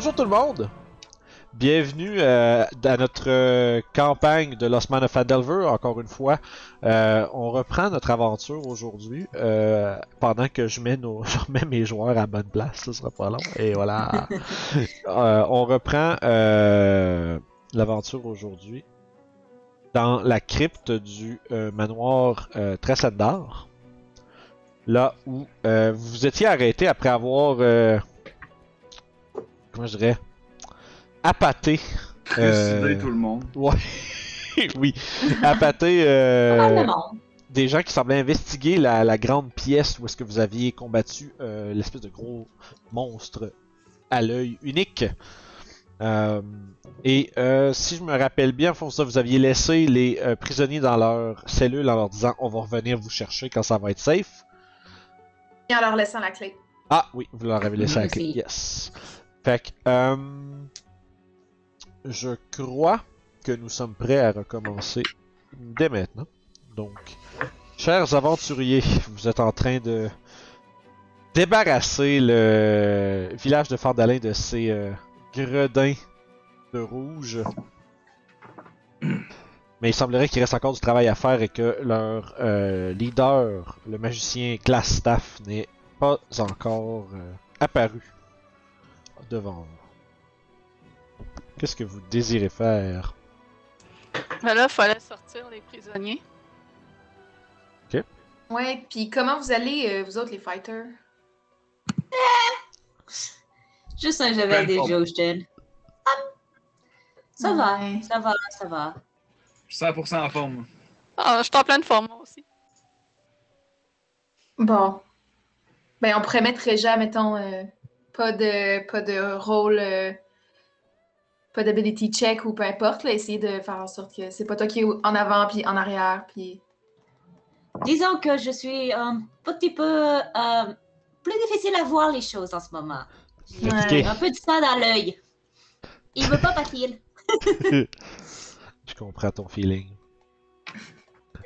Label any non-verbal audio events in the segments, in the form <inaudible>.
Bonjour tout le monde! Bienvenue euh, à notre euh, campagne de Lost Man of Fandelver, encore une fois. Euh, on reprend notre aventure aujourd'hui, pendant que je mets, nos, <laughs> je remets mes joueurs à bonne place, ça sera pas long. Et voilà. <laughs> On reprend l'aventure aujourd'hui dans la crypte du manoir euh, Tressendar. Là où vous vous étiez arrêté après avoir... comment je dirais, appâté. euh, Trucider tout le monde. Ouais, <laughs> oui, appâté euh, des gens qui semblaient investiguer la, la grande pièce où est-ce que vous aviez combattu euh, l'espèce de gros monstre à l'œil unique. Euh, et euh, si je me rappelle bien, pour ça, vous aviez laissé les euh, prisonniers dans leur cellule en leur disant on va revenir vous chercher quand ça va être safe. Et en leur laissant la clé. Ah oui, vous leur avez laissé la clé. Yes. Fait que, euh, je crois que nous sommes prêts à recommencer dès maintenant. Donc, chers aventuriers, vous êtes en train de débarrasser le village de Fardalin de ses euh, gredins de rouge. Mais il semblerait qu'il reste encore du travail à faire et que leur euh, leader, le magicien Glassstaff, n'est pas encore euh, apparu devant vous. Qu'est-ce que vous désirez faire? Ben là, fallait sortir les prisonniers. Ouais, puis comment vous allez, euh, vous autres, les fighters? Juste un j'avais des Peu importe. jokes, Jen. Ça va, Ouais. ça va, ça va. Je suis 100% en forme. Ah, je suis en pleine forme, moi aussi. Bon. Ben, on pourrait mettre Réja, mettons, euh, pas de pas de rôle, euh, pas d'ability check ou peu importe, là, essayer de faire en sorte que c'est pas toi qui es en avant puis en arrière, puis... Disons que je suis un petit peu euh, plus difficile à voir les choses en ce moment. <laughs> Fatigué. Un peu de sang dans l'œil. Il veut pas partir. <laughs> Je comprends ton feeling.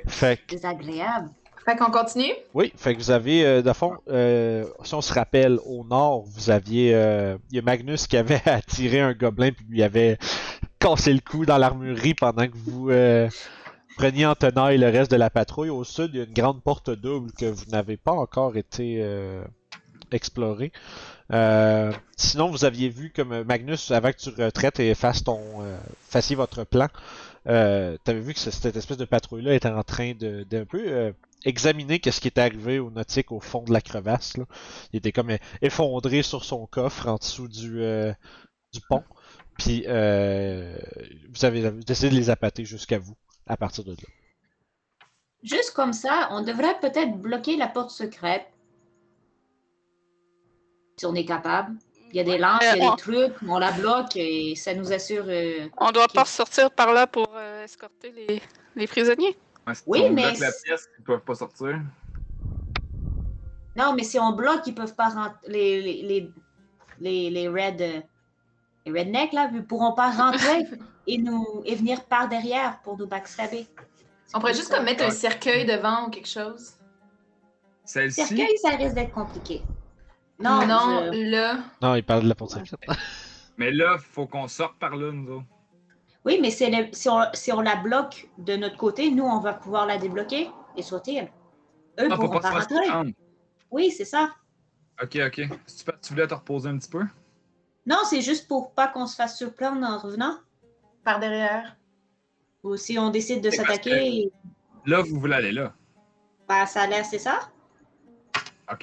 Fait que, Désagréable. Fait qu'on continue? oui, fait que vous avez, euh, de fond, euh, si on se rappelle, au nord, vous aviez, euh, il y a Magnus qui avait <laughs> attiré un gobelin puis lui avait <laughs> cassé le cou dans l'armurerie pendant que vous euh, preniez en tenaille le reste de la patrouille. Au sud, il y a une grande porte double que vous n'avez pas encore été explorée. Sinon, vous aviez vu comme Magnus, avant que tu retraites et fasses ton, fassiez votre plan, euh, t'avais vu que ce- cette espèce de patrouille-là était en train de d'un peu examiner qu'est-ce qui était arrivé au nautique au fond de la crevasse. Là. Il était comme effondré sur son coffre en dessous du, euh, du pont. Puis euh, vous avez décidé de les appâter jusqu'à vous à partir de là. Juste comme ça, on devrait peut-être bloquer la porte secrète. Si on est capable. Il y a des lances, il y a Euh, on- des trucs, on la bloque et ça nous assure. euh, On doit pas sortir par là pour euh, escorter les, les prisonniers. Ouais, si Oui, on mais bloque la pièce, ils peuvent pas sortir. Non, mais si on bloque, ils peuvent pas rentrer. Les, les, les, les, les red, les rednecks, là, ils pourront pas rentrer <laughs> et, nous, et venir par derrière pour nous backstabber. On pourrait juste comme mettre un cercueil devant ou quelque chose. Celle-ci, Cercueil, ça risque d'être compliqué. Non, Non, je- là. Non, il parle de la porte secrète. mais là, faut qu'on sorte par là, nous autres. Oui, mais c'est le- si, on, si on la bloque de notre côté, nous, on va pouvoir la débloquer et sauter. Eux Ah, faut pourront pas rentrer. Oui, c'est ça. Ok, ok. Si tu, tu voulais te reposer un petit peu? Non, c'est juste pour pas qu'on se fasse surprendre en revenant. Par derrière. Ou si on décide de s'attaquer, Là, vous voulez aller là. bah, ça a l'air, c'est ça? Ok.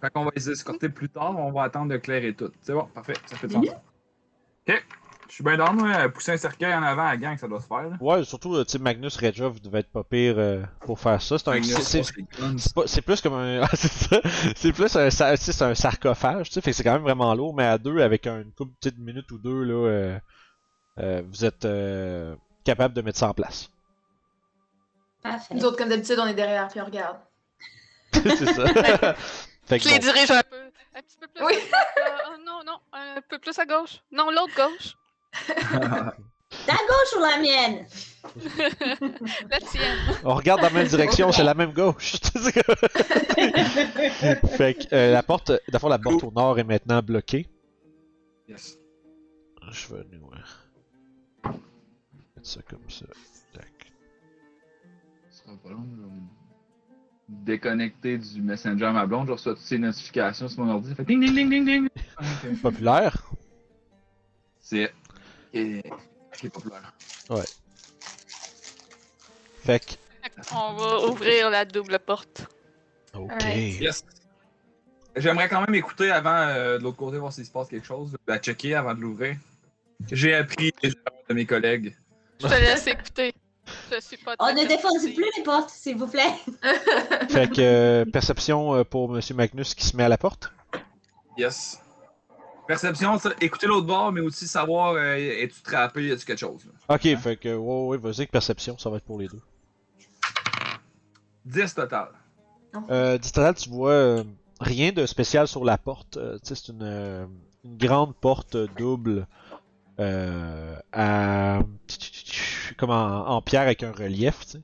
Fait qu'on va les escorter plus tard, on va attendre de clairer tout. C'est bon, parfait, ça fait de Mhm. sens. Ok. Je suis bien dans moi. Pousser un cercueil en avant à la gang, ça doit se faire. là. Ouais, surtout, euh, tu sais, Magnus Regia, vous devez être pas pire euh, pour faire ça. C'est un. Magnus, c'est- plus comme un. <laughs> ah, c'est plus un, c'est un sarcophage, tu sais. Fait que c'est quand même vraiment lourd, mais à deux, avec un- une couple de minutes ou deux, là, euh, euh, vous êtes euh, capable de mettre ça en place. Parfait. Nous autres, comme d'habitude, on est derrière puis on regarde. <laughs> c'est ça. <laughs> fait que Je les dirige un peu. Un petit peu plus. Oui. à euh, oh, non, non, un peu plus à gauche. Non, l'autre gauche. <laughs> Ta gauche ou la mienne? <laughs> La tienne. On regarde dans la même direction, c'est la même gauche. <laughs> fait que euh, la porte, d'abord la porte au nord est maintenant bloquée. Yes. Je vais nous euh, mettre ça comme ça. Tac. Ce sera pas long, je vais me déconnecter du Messenger à ma blonde, je reçois toutes ces notifications sur mon ordi, ça fait ding ding ding ding ding. Populaire. C'est. Et... Populaire. Fait que. On va ouvrir la double porte. Ok. Yes. J'aimerais quand même écouter avant euh, de l'autre côté, voir s'il se passe quelque chose. La checker avant de l'ouvrir. J'ai appris les erreurs de mes collègues. Je te laisse écouter. Je suis pas On ne défonce plus les portes, s'il vous plaît. Fait que euh, perception euh, pour Monsieur Magnus qui se met à la porte. Yes. Perception, ça, écouter l'autre bord, mais aussi savoir euh, es-tu trappé, y a-tu quelque chose. là? Ok, fait que ouais, ouais, vas-y, que perception, ça va être pour les deux. 10 total. Euh, dit total, tu vois euh, rien de spécial sur la porte. Euh, tu sais, c'est une, euh, une grande porte double euh, à comme en, en pierre avec un relief. Tu sais.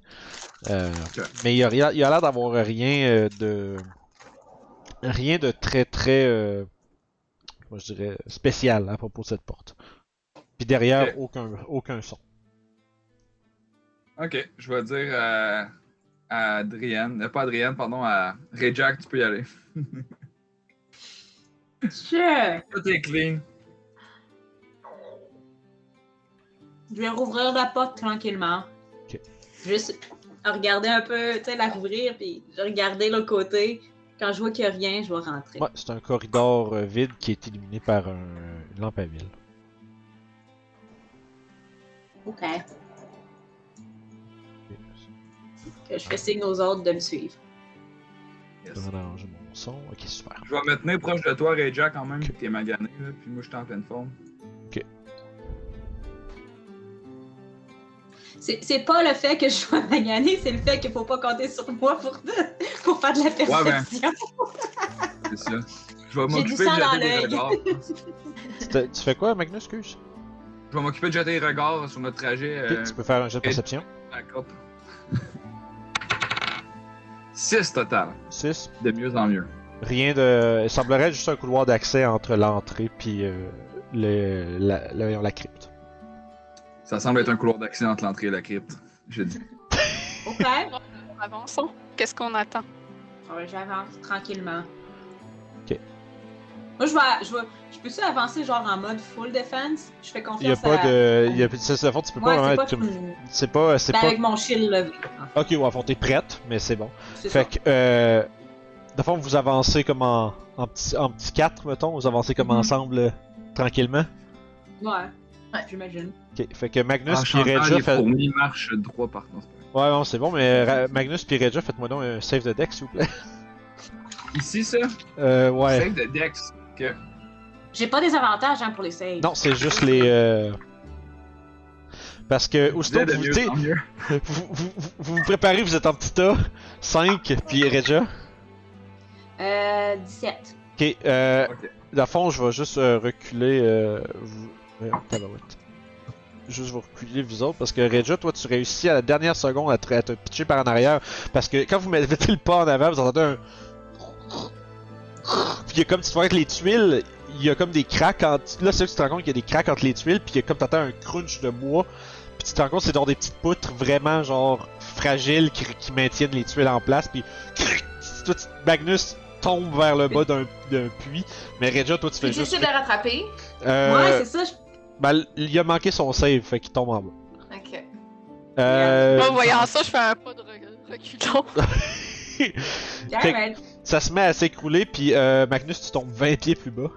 Euh, Ok. Mais il y a, rien- il y a l'air d'avoir rien euh, de rien de très très euh, comment je dirais spécial à propos de cette porte. Puis derrière aucun aucun son. Ok, je vais dire à, à Adrienne, euh, pas Adrienne, pardon, à Ray Jack, tu peux y aller. Sure. Tout est clean. Je vais rouvrir la porte tranquillement. Ok. Juste regarder un peu, tu sais, la rouvrir, puis je regarder l'autre côté. Quand je vois qu'il n'y a rien, je vais rentrer. Ouais, c'est un corridor euh, vide qui est illuminé par un, une lampe à huile. Ok. Que je fais signe aux autres de me suivre. Je Yes. vais arranger mon son. Ok, super. Je vais me tenir proche de toi, Ray Jack, quand même, Ok. t'es magané, là, puis moi, je suis en pleine forme. C'est pas le fait que je sois maganée, c'est le fait qu'il faut pas compter sur moi pour, <laughs> pour faire de la perception. <laughs> C'est ça. Je vais m'occuper de jeter des regards. <laughs> Tu fais quoi, Magnus, excuse? Je vais m'occuper de jeter des regards sur notre trajet euh, tu peux faire un jet de perception. à la coupe. 6 total. 6. De mieux en mieux. Rien de. Il semblerait juste un couloir d'accès entre l'entrée puis euh, le, la, la, la crypte. Ça semble être un couloir d'accès entre l'entrée et la crypte. Je dis. Ok. Avançons. Qu'est-ce qu'on attend? Ouais, J'avance tranquillement. Ok. Moi, je vais. Je, vais, je peux-tu avancer genre en mode full defense? Je fais Il y a confiance pas à. de. Il y a, c'est, c'est- en fait, tu peux Ouais, pas c'est vraiment pas être C'est pas. C'est Ben, pas. avec mon shield levé. en fait. Ok, ouais, à fond, t'es prête, mais c'est bon. C'est Fait que. Euh, de fond, vous avancez comme en, en petit, en petit 4, mettons. Vous avancez comme Mhm. ensemble euh, tranquillement. ça. Ouais. Ouais. J'imagine. Ok, fait que Magnus chantant, Regia les fait... marchent droit par pas Ouais, non, c'est bon, mais Ra- Magnus puis Regia, faites-moi donc un save de deck, s'il vous plaît. <laughs> Ici, ça? Euh, ouais. Save de Dex. Ok. J'ai pas des avantages hein, pour les saves. Non, c'est juste les. Euh... Parce que, aussitôt <laughs> que vous, vous, vous, vous, vous préparez, vous êtes en petit tas, 5, puis Regia. Euh, 17. Ok, euh, Ok. dans le fond, je vais juste euh, reculer. Euh, vous... euh, tabarouette. Juste vous reculer, vous autres, parce que Regia, toi, tu réussis à la dernière seconde à te, à te pitcher par en arrière. Parce que quand vous mettez le pas en avant, vous entendez un. Puis il y a comme tu vois avec les tuiles, il y a comme des cracks entre. Là, c'est là que tu te rends compte qu'il y a des cracks entre les tuiles, puis il y a comme t'entends un crunch de bois. Puis tu te rends compte que c'est genre des petites poutres vraiment genre fragiles qui, qui maintiennent les tuiles en place. Puis toi, tu- Magnus tombe vers le bas d'un d'un puits, mais Regia, toi, tu fais juste. j'essaie de rattraper. Euh, Ouais, c'est ça. je- ben, il a manqué son save, fait qu'il tombe en bas. Ok. Euh, En voyant ça, je fais un pas de re- reculon. <laughs> Fait- ça se met à s'écrouler, puis euh, Magnus, tu tombes 20 pieds plus bas.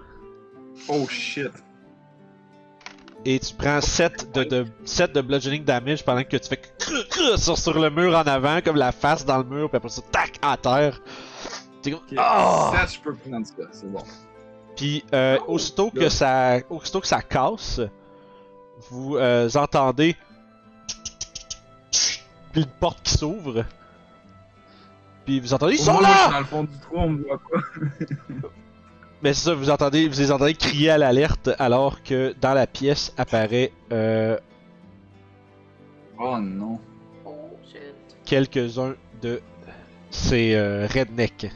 Oh shit. et tu prends 7 de, de, 7 de bludgeoning damage pendant que tu fais cru- cru sur, sur le mur en avant, comme la face dans le mur, puis après ça, tac, à terre. T'es comme. Ok, Ah! Ça, je peux prendre ça, c'est bon. Puis euh, Oh, aussitôt que ça, aussitôt que ça casse, vous euh, entendez puis une porte qui s'ouvre. Puis vous entendez ils sont là. dans le fond du trou, on me voit pas. <laughs> Mais c'est ça, vous entendez, vous les entendez crier à l'alerte alors que dans la pièce apparaît euh, Oh non. Oh, quelques-uns de ces euh, rednecks.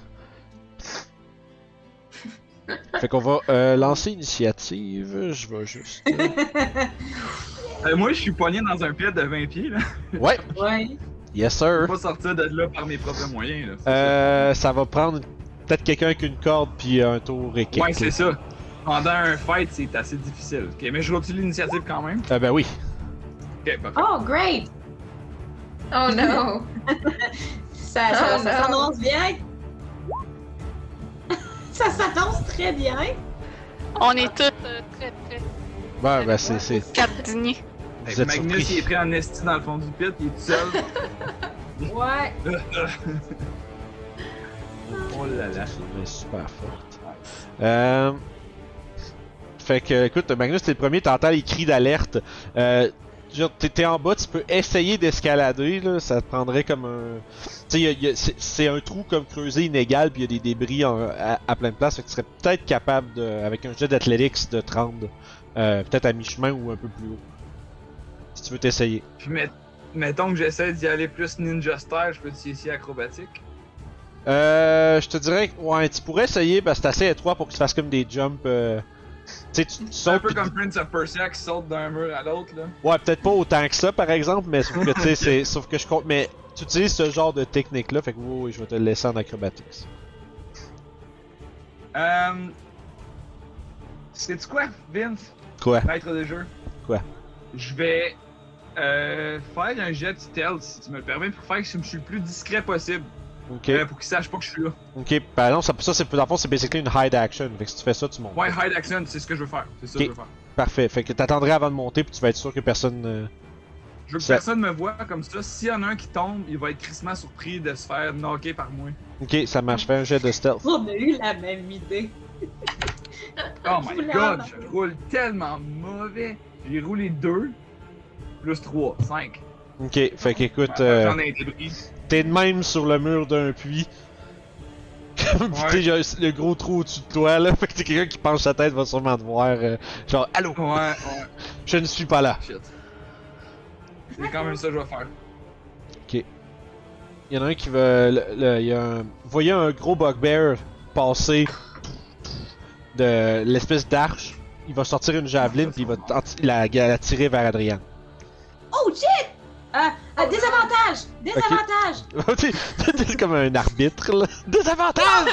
Fait qu'on va euh, lancer initiative. Je vais juste. euh, Euh, moi, je suis poigné dans un pit de 20 pieds, là. Ouais, Ouais. yes Je sir. peux pas sortir de là par mes propres moyens, là. Euh, ça va prendre peut-être quelqu'un avec une corde puis un tour et quelques. Ouais, c'est ça. Pendant un fight, c'est assez difficile. Ok, mais je continue l'initiative quand même. Euh, ben oui. Ok, parfait. Oh, great! Oh no! <laughs> Ça, Oh, ça, ça no. s'annonce bien. Ça s'annonce très bien. On est tous euh, très, très Ouais, ben c'est. c'est- Magnus, surpris. il est pris en esti dans le fond du pit, il est tout seul. <laughs> Ouais. <laughs> oh là là. C'est super forte. Euh... Fait que, écoute, Magnus, t'es le premier, t'entends les cris d'alerte. Euh, genre, t'es en bas, tu peux essayer d'escalader, là, ça te prendrait comme un... Tu sais, c'est un trou comme creusé inégal, puis il y a des débris en- à, à plein de places, fait que tu serais peut-être capable, de, avec un jet d'athlétics, de te rendre euh, peut-être à mi-chemin ou un peu plus haut. Si tu veux t'essayer. Puis met- mettons que j'essaie d'y aller plus ninja style, je peux essayer acrobatique? Euh, je te dirais que, ouais, tu pourrais essayer, parce que c'est assez étroit pour que tu fasses comme des jumps... euh, Tu, tu C'est un peu comme Prince of Persia qui saute d'un mur à l'autre, là. Ouais, peut-être pas autant que ça, par exemple, mais sauf que tu sais, c'est, sauf que je compte, mais tu utilises ce genre de technique-là, fait que oui, je vais te le laisser en acrobatics. Euh. Sais-tu quoi, Vince? Quoi? Maître de jeu. Quoi? Je vais euh, faire un jet stealth, si tu me le permets, pour faire que je suis le plus discret possible. Ok, Euh, pour qu'il sache pas que je suis là. ok, par exemple, ça, ça c'est, dans le fond, c'est basically une hide action, fait que si tu fais ça, tu montes. Ouais, hide action, c'est ce que je veux faire. C'est ça que je veux faire. Parfait, fait que t'attendrais avant de monter, puis tu vas être sûr que personne. euh, Je veux que Ça- personne me voit comme ça. S'il y en a un qui tombe, il va être crissement surpris de se faire knocker par moi. Ok, ça marche, fais un jet de stealth. <laughs> On a eu la même idée. <laughs> Oh my god, je roule tellement mauvais. J'ai roulé 2 plus 3, 5. Ok, fait qu'écoute, euh, J'en ai un débris. T'es de même sur le mur d'un puits. Puis tu sais, y a le gros trou au-dessus de toi, là, fait que t'es quelqu'un qui penche sa tête va sûrement te voir, euh, genre, allô, Ouais, ouais, <laughs> je ne suis pas là. shit. C'est quand même ça que je vais faire. Il y en a un qui veut. Le, y a un, vous voyez un gros bugbear passer de l'espèce d'arche. Il va sortir une javeline puis il va la, la tirer vers Adrien. Oh shit! Ah, ah, désavantage! Désavantage! T'es <laughs> t'es comme un arbitre là. <laughs> Désavantage!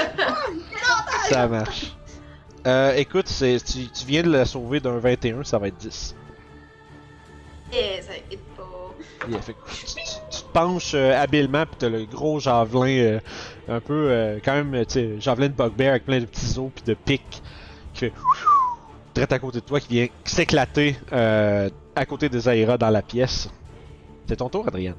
ça marche. Euh, écoute, c'est, tu, tu viens de la sauver d'un 21, ça va être 10. Eh, ça hit pas. Yeah, fait que tu, tu- tu te penches euh, habilement pis t'as le gros javelin euh, un peu euh, quand même tu sais javelin de bugbear avec plein de petits os pis de pics qui fait à côté de toi qui vient s'éclater à côté de Zaira dans la pièce. C'est ton tour Adrien.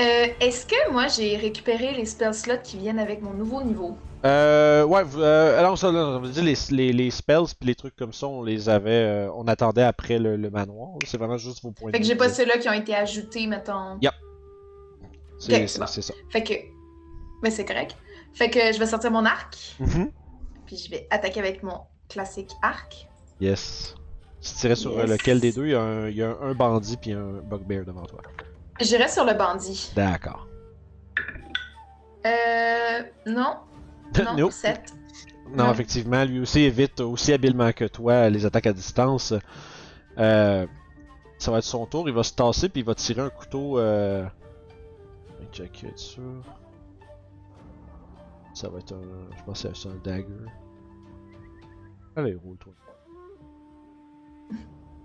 Euh, Est-ce que moi j'ai récupéré les spell slots qui viennent avec mon nouveau niveau? Euh ouais, euh, alors ça là, on dire les, les, les spells pis les trucs comme ça, on les avait euh, on attendait après le, le manoir, c'est vraiment juste vos points Fait que j'ai pas ceux-là qui ont été ajoutés, mettons. Yep. C'est Ok, c'est- bon. ça. Fait que. Mais c'est correct. Fait que je vais sortir mon arc, Mhm. puis je vais attaquer avec mon classique arc. Yes. Tu tirais sur euh, Yes. lequel des deux? Il y a un, il y a un, un bandit puis un bugbear devant toi. J'irai sur le bandit. D'accord. Euh. Non. <laughs> Non, Nope. 7. Non, effectivement, lui aussi évite aussi habilement que toi les attaques à distance. Euh, ça va être son tour, il va se tasser puis il va tirer un couteau. Euh... Check it sûr. Ça va être un. Je pense que c'est un dagger. Allez, roule-toi.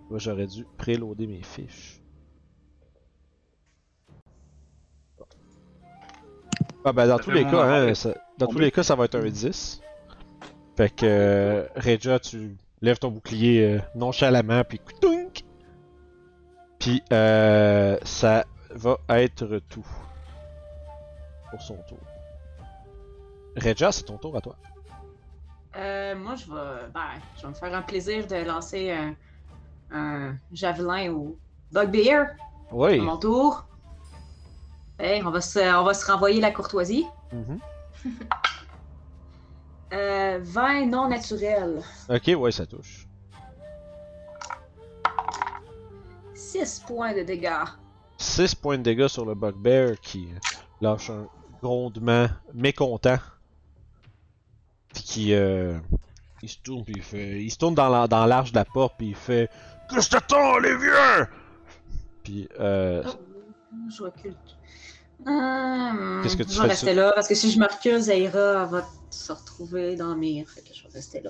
Moi j'aurais dû préloader mes fiches. Ah ben dans Ça tous les cas, hein, ça- dans tous but. les cas ça va être un 10. Fait que euh, Regia, tu lève ton bouclier euh, nonchalamment, puis coutounk! Puis euh, ça va être tout pour son tour. Regia, c'est ton tour à toi. Euh, moi, je vais, ben, je vais me faire un plaisir de lancer un, un javelin au Bugbear Oui. à mon tour. Hey, on, va se, on va se renvoyer la courtoisie. Mhm. <laughs> Euh, 20 non naturel. Ok, ouais, ça touche. 6 points de dégâts. 6 points de dégâts sur le Bugbear qui lâche un grondement mécontent. Puis qui euh, il se tourne puis il fait il se tourne dans la- dans l'arche de la porte puis il fait Qu'est-ce que t'attends les vieux Puis euh, Je recule. Hum, Qu'est-ce que tu je vais rester là parce que si je me recule, Zaira va se retrouver dans le mire. Fait que je vais rester là.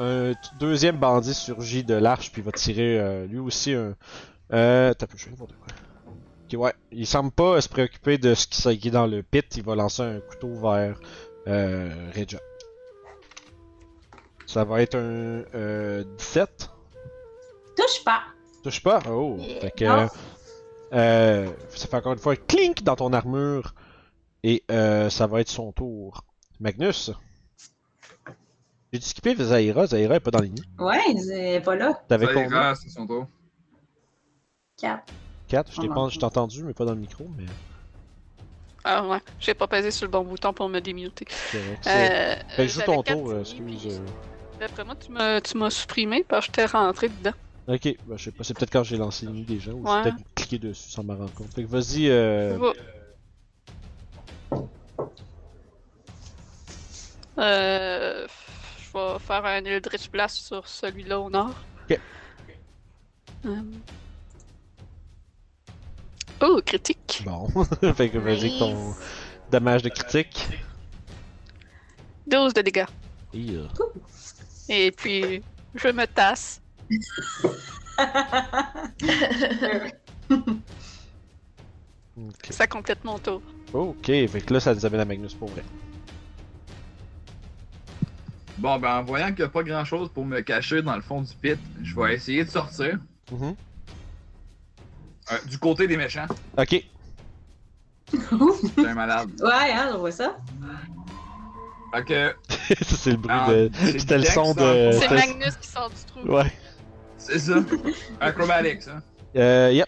un t- deuxième bandit surgit de l'arche puis va tirer euh, lui aussi un euh t'as peu je vais quoi. Ok ouais, il semble pas se préoccuper de ce qui s'est qui est dans le pit, il va lancer un couteau vers euh, Regia. Ça va être un euh, 17. Touche pas. Touche pas? Oh! Fait que. Euh, ça fait encore une fois clink dans ton armure. Et euh, ça va être son tour. Magnus? J'ai dû skipper Zaira. Zaira est pas dans les nids. Ouais, il est pas là. T'avais Ça combien? ira, c'est son tour. 4. 4. Je t'ai pas- entendu, mais pas dans le micro. Mais Ah ouais, j'ai pas pesé sur le bon bouton pour me démuter. c'est vrai. Euh, Fait que joue ton tour, euh, excuse. puis euh. D'après moi, tu m'as, tu m'as supprimé parce que j'étais rentré dedans. Ok, ben, je sais pas. C'est peut-être quand j'ai lancé les nids déjà. Ou j'ai peut-être cliqué dessus sans m'en rendre compte. Fait que vas-y. Euh... Va. Euh, je vais faire un Eldritch Blast sur celui-là au nord. Ok. Euh. Oh, critique. Bon. <laughs> fait que vas-y avec ton dommage de critique. 12 de dégâts. Et puis, je me tasse. Ça complète mon tour. Ok, fait que là, ça nous amène à Magnus pour vrai. Bon, ben, en voyant qu'il n'y a pas grand chose pour me cacher dans le fond du pit, je vais essayer de sortir Mhm. euh, du côté des méchants. Ok. J'ai un malade. Ouais, hein, on voit ça. Que, <laughs> Ça, c'est le bruit Ah, de. c'est C'était le son de. C'est Magnus qui sort du trou. Ouais. c'est ça. Acrobatics, hein. Euh, yep.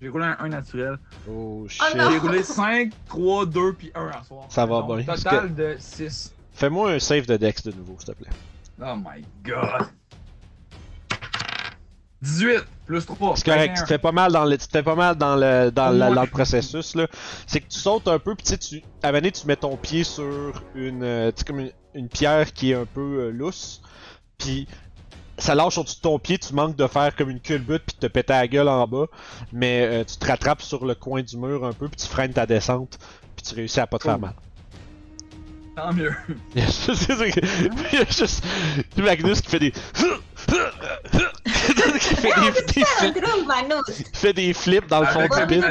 J'ai roulé un 1 naturel. Oh shit. Oh non. J'ai roulé 5, 3, 2 puis 1 à soir. Ça va bien, Total de 6. Fais-moi un save de Dex de nouveau, s'il te plaît. Oh my god. 18 plus 3. C'est correct, tu te fais pas mal dans le, tu pas mal dans le, dans, la- dans le processus là. C'est que tu sautes un peu, puis tu à un moment donné, tu mets ton pied sur une, euh, comme une, une pierre qui est un peu euh, lousse, puis ça lâche au-dessus de ton pied, tu manques de faire comme une culbute puis te péter la gueule en bas, mais euh, tu te rattrapes sur le coin du mur un peu, puis tu freines ta descente, puis tu réussis à pas te faire Cool. mal. Tant mieux. <laughs> <laughs> Il y a juste Magnus qui fait des. <laughs> fait des, flips, dans le fond Avec du la pit.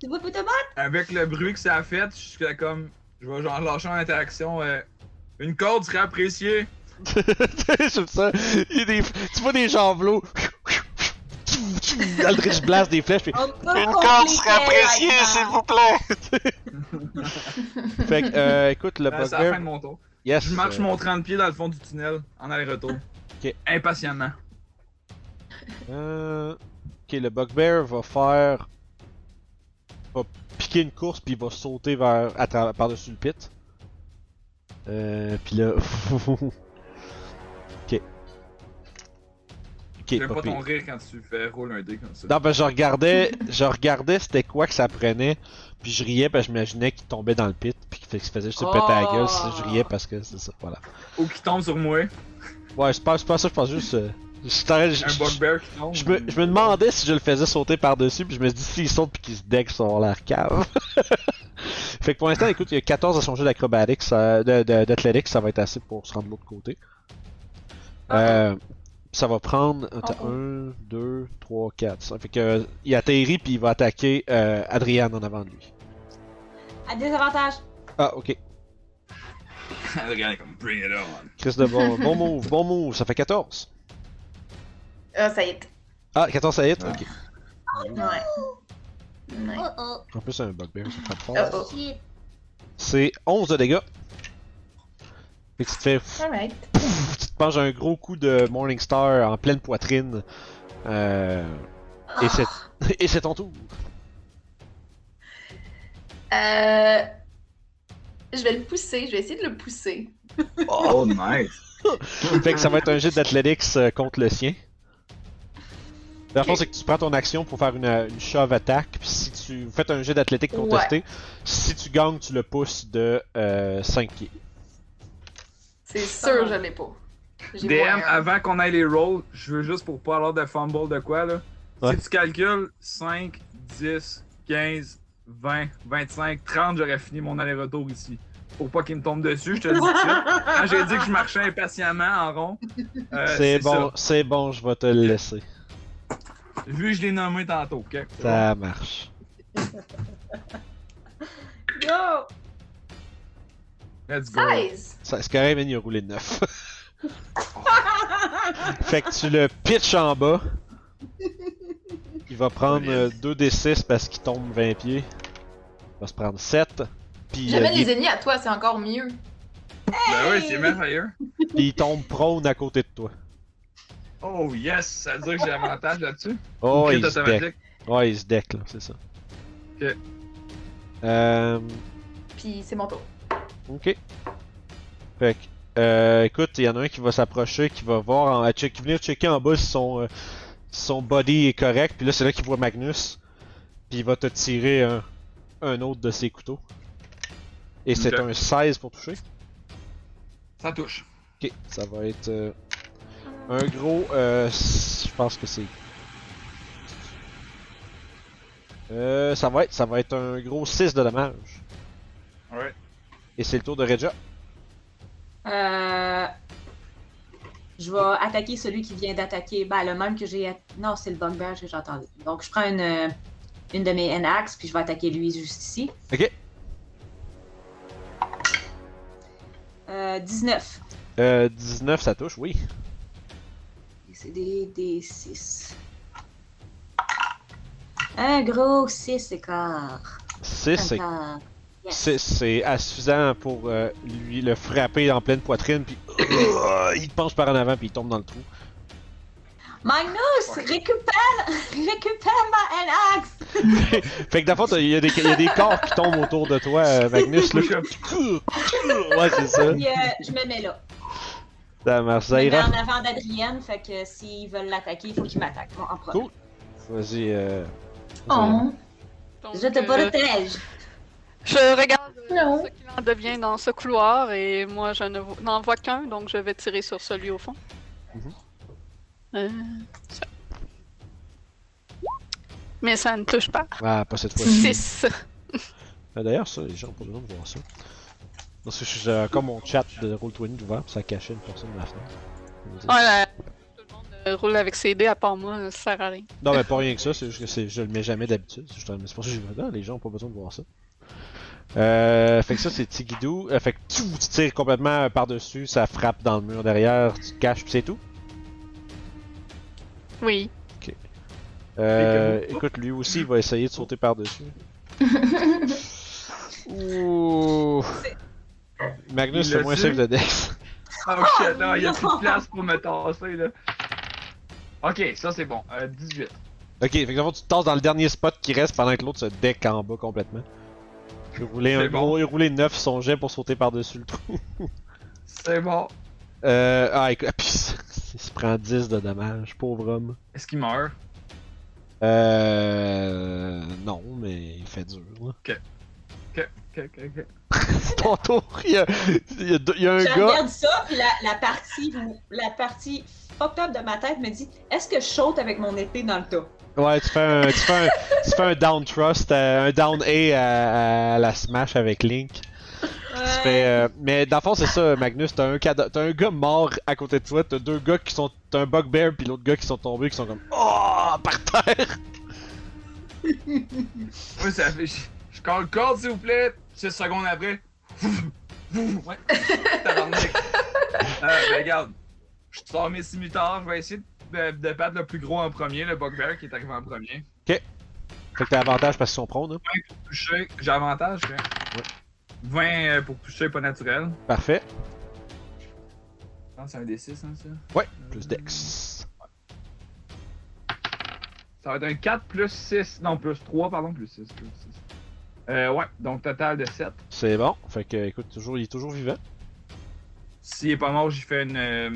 Tu veux te battre? Avec le bruit que ça a fait, je suis comme. Je vais genre lâcher en interaction. euh, une corde serait appréciée. <laughs> J'aime ça. Il y a des, tu vois des javelots. Aldrich blast des flèches. Puis, Une corde serait appréciée, s'il vous plaît. <laughs> fait que, euh, écoute, le Euh, C'est la fin de mon tour. Yes. Je marche euh, mon 30 pieds dans le fond du tunnel, en aller-retour. Ok. Impatiemment. Euh, ok, le bugbear va faire. Va piquer une course, puis il va sauter vers, à travers, par-dessus le pit. Euh, puis là. <laughs> ok. Ok, J'aime pas ton rire quand tu fais rouler un dé comme ça. Non, ben je regardais, je regardais c'était quoi que ça prenait, puis je riais parce que j'imaginais qu'il tombait dans le pit, puis qu'il se faisait juste péter la gueule, Oh. je riais parce que c'est ça, voilà. Ou qui tombe sur moi. Ouais, c'est pas, c'est pas ça, je pense juste... euh, je, je- Un je- bugbear qui tombe. je me, je me demandais si je le faisais sauter par-dessus, puis je me dis s'il saute puis qu'il se deck sur l'air cave. <laughs> fait que pour l'instant, écoute, il y a 14 à son jeu d'acrobatics, euh, ça va être assez pour se rendre de l'autre côté. Euh, ça va prendre attends, Oh. 1, 2, 3, 4. Ça fait que euh, il atterrit puis il va attaquer euh, Adrian en avant de lui. À désavantage. Ah, ok. <laughs> Adrien est comme bring it on. Chris de bon, bon move, bon move, ça fait 14. Ah, ça y est. Ah, 14 ça hit, Ah. ok. Ouais. Ouais. Oh oh. En plus, un bugbear, ça frappe fort. Oh, oh. C'est 11 de dégâts. Fait que tu te fais. Alright. Tu te manges un gros coup de Morningstar en pleine poitrine. Euh, et c'est <laughs> et c'est ton tour. Euh... Je vais le pousser, je vais essayer de le pousser. Oh, nice. <laughs> Fait que ça va être un jet d'athletics euh, contre le sien. Dans le fond, c'est que tu prends ton action pour faire une, euh, une shove attack. Puis si tu faites un jet d'athlétique contesté, si tu gagnes, tu le pousses de euh, 5 pieds. C'est sûr, je l'ai pas. J'ai DM, moins avant qu'on aille les rolls, je veux juste pour pas avoir de fumble de quoi là. Ouais. Si tu calcules 5, 10, 15, 20, 25, 30, j'aurais fini mon aller-retour ici. Pour pas qu'il me tombe dessus, je te le dis tout de suite. Quand j'ai dit que je marchais impatiemment en rond, euh, c'est bon, ça. c'est bon, je vais te le laisser. Vu que je l'ai nommé tantôt, ok? C'est Ça marche. <laughs> Go! Let's go. 16! Ça- C'est correct, man, il a roulé 9. <laughs> fait que tu le pitches en bas. Il va prendre euh, 2d6 parce qu'il tombe 20 pieds. Il va se prendre 7. Puis, euh, J'amène il, les ennemis à toi, c'est encore mieux. Ben oui, c'est merveilleux. puis il tombe prone à côté de toi. Oh yes, ça veut dire que j'ai avantage là-dessus? <laughs> Oh, il se deck. Ouais, il se deck, là, c'est ça. Ok. Euh, Puis c'est mon tour. ok. Fait que, euh, écoute, il y en a un qui va s'approcher, qui va voir, en, à check, qui va venir checker en bas si son, euh, son body est correct. Puis là, c'est là qu'il voit Magnus. Puis il va te tirer un, un autre de ses couteaux. Et c'est un 16 pour toucher. Ça touche. Ok, ça va être euh, un gros. Euh, je pense que c'est. Euh, ça va être, ça va être un gros 6 de dommage. Ouais. Et c'est le tour de Regia. Euh... Je vais attaquer celui qui vient d'attaquer. Ben, le même que j'ai. Non, c'est le bugbear que j'ai entendu. Donc, je prends une, euh, une de mes N-Axe, puis je vais attaquer lui juste ici. Ok. Euh, 19. Euh, 19, ça touche, oui. C'est des, des 6. Un gros 6 écart. 6, c'est Encore. Yes. c'est- suffisant pour euh, lui le frapper en pleine poitrine, puis <coughs> il te penche par en avant, puis il tombe dans le trou. Magnus, récupère, récupère ma N-Axe! <laughs> Fait que d'abord, il y, a des- il y a des corps qui tombent autour de toi, euh, Magnus. Là. <laughs> ouais, c'est ça. Puis, euh, je me mets là. Ça marche. En avant d'Adrienne, fait que s'ils veulent l'attaquer, il faut qu'ils m'attaquent en premier. Cool. vas-y. Euh... Oh. Donc, Je te euh, protège. je regarde euh, Non. ce qu'il en devient dans ce couloir et moi je n'en vois qu'un, donc je vais tirer sur celui au fond. Mhm. Euh, ça. Mais ça ne touche pas. Ah, pas cette fois-ci. 6. Ah, D'ailleurs, ça, les gens ont pas besoin de voir ça. Parce que j'ai euh, comme mon chat de Roll20 ouvert, ça cachait une personne de la fenêtre. Voilà. Tout le monde euh, roule avec ses dés à part moi, ça sert à rien. Non, mais pas rien que ça, c'est juste que c'est- je le mets jamais d'habitude. C'est pour ça que j'ai ah, les gens ont pas besoin de voir ça. Euh, fait que ça, c'est Tigidou. Euh, fait que tu, tu tires complètement par-dessus, ça frappe dans le mur derrière, tu te caches, puis c'est tout? Oui. Euh, écoute, lui aussi, il va essayer de sauter par-dessus. <laughs> Ouh. Magnus, l'a moins safe de Dex. <laughs> Oh shit, là, il y a plus de <laughs> place pour me tasser là. Ok, ça c'est bon. Euh, 18. Ok, fait que dans le fond, tu te tasses dans le dernier spot qui reste pendant que l'autre se deck en bas complètement. Il roulait un C'est bon. gros, il roulait 9 son jet pour sauter par-dessus le trou. <laughs> C'est bon. Euh, ah, écoute, puis il se prend 10 de dommages, pauvre homme. Est-ce qu'il meurt? Euh. Non, mais il fait dur, là. Ok, ok, ok. <laughs> C'est ton tour, il y a, il y a deux- il y a un Je gars. regarde ça, puis la, la partie, la partie fucked up de ma tête me dit est-ce que je saute avec mon épée dans le tas? Ouais, tu fais un, tu fais un, tu fais un down thrust, euh, un down A à, à la smash avec Link. Tu fais, euh, mais dans le fond, c'est ça, Magnus. T'as un, t'as un gars mort à côté de toi. T'as deux gars qui sont. T'as un bugbear puis l'autre gars qui sont tombés qui sont comme. Oh, par terre! <laughs> Moi, ça fait. Je, call call, s'il vous plaît. 6 secondes après. Ouais. <laughs> Tabarnak. Euh, ben, regarde. Je sors mes scimitars. Je vais essayer de, de battre le plus gros en premier, le bugbear qui est arrivé en premier. Fait que t'as avantage parce qu'ils sont prônes. hein. Toucher. J'ai avantage. hein. 20 euh, pour toucher, pas naturel. Parfait. Je pense que c'est un D6, hein, ça? Ouais, plus Dex. Ça va être un 4 plus 6. Non, plus 3, pardon, plus 6. Plus 6. Euh, ouais, donc total de 7. C'est bon. Fait que, écoute, toujours, il est toujours vivant. S'il est pas mort, j'y fais une euh,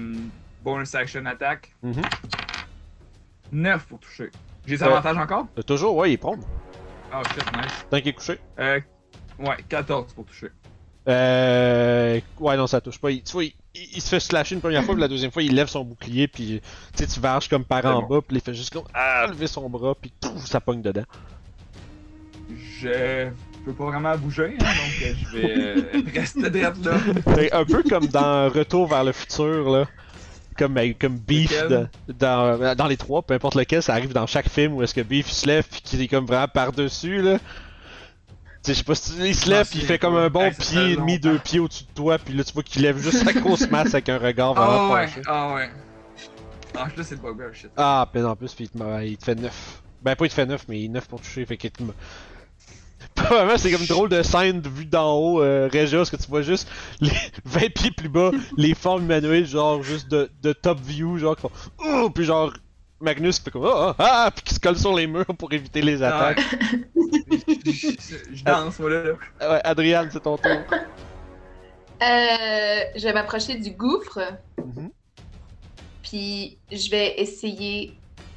bonus action attack. Mhm. 9 pour toucher. J'ai des Euh. avantages encore? Euh, toujours, ouais, il est prône. Ah, shit, nice. Tant qu'il est couché. Euh, ouais, 14 pour toucher. Euh. Ouais, non, ça touche pas. Il, tu vois, il, il- il se fait slasher une première fois, puis la deuxième fois, il lève son bouclier, puis tu sais, tu varges comme par C'est en bon. bas, puis il fait juste comme Ah, lever son bras, puis pouf, ça pogne dedans. Je peux pas vraiment bouger, hein, donc euh, je vais euh, <laughs> rester droite là. C'est un peu comme dans Retour vers le futur, là. Comme, euh, comme Beef dans, dans, dans les trois, peu importe lequel, ça arrive dans chaque film où est-ce que Beef se lève puis qu'il est comme vraiment par-dessus, là. Tu sais, je sais pas si il se lève Ah, puis il fait comme un bon pied et demi, deux pieds au-dessus de toi, puis là tu vois qu'il lève juste sa grosse masse avec un regard vraiment Ah ouais, ah ouais. Ah, là c'est le bugbear, shit. Ah, puis en plus, puis il, te, il te fait 9. Ben, pas il te fait 9, mais il est 9 pour toucher, fait qu'il te. Me- Probablement, c'est comme une drôle de scène de vue d'en haut, euh, Régia, parce que tu vois juste les <laughs> 20 pieds plus bas, les formes humanoïdes, genre juste de, de top view, genre qui font Ouh! Puis genre Magnus fait comme Ah! Ah! Puis qui se colle sur les murs pour éviter les Ah, attaques. je, <laughs> je- je danse, moi là. Ouais, Adriane, c'est ton tour. Euh, je vais m'approcher du gouffre, Mhm. puis je vais essayer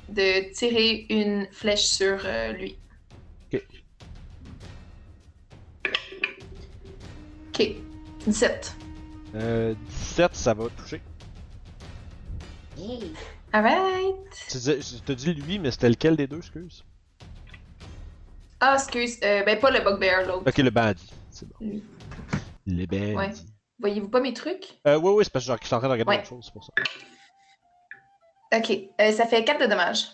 de tirer une flèche sur euh, lui. Ok. Ok. 17. Euh, 17, ça va toucher. Alright. Tu disais- Je te dis lui, mais c'était lequel des deux, excuse? Ah, excuse. Euh, ben, pas le bugbear, l'autre. Ok, le bandit. C'est bon. Lui. Le bandit. Ouais. Voyez-vous pas mes trucs? Euh, ouais, ouais, c'est parce que genre, je suis en train de regarder Ouais. autre chose, c'est pour ça. Ok. Euh, ça fait 4 de dommages.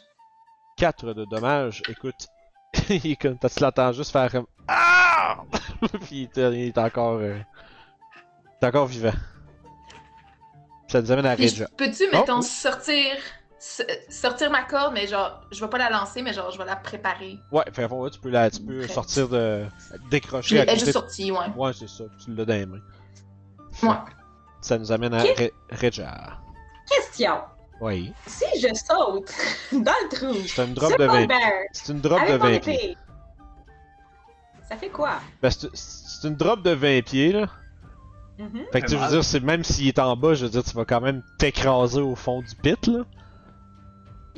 4 de dommages. Écoute, <laughs> il est comme, tu l'entends juste faire comme <laughs> Puis il est, il est encore, euh, il est encore vivant. Ça nous amène à je- peux-tu, mettons, oui. sortir sortir ma corde, mais genre, je vais pas la lancer, mais genre, je vais la préparer. Ouais, fait ouais, tu peux la, tu peux Prête. sortir de, décrocher elle est juste sortie, ouais. Ouais, c'est ça. Tu l'as dans les mains. Ouais. Ça nous amène à Regia. Question. Oui. Si je saute <laughs> dans le trou, C'est une drop de 20 Bugbear, C'est une drop de avec mon 20 pieds. épée, ça fait quoi? Ben, c'est une drop de 20 pieds, là. Mhm. Fait que tu veux dire, c'est même s'il est en bas, je veux dire, tu vas quand même t'écraser au fond du pit, là.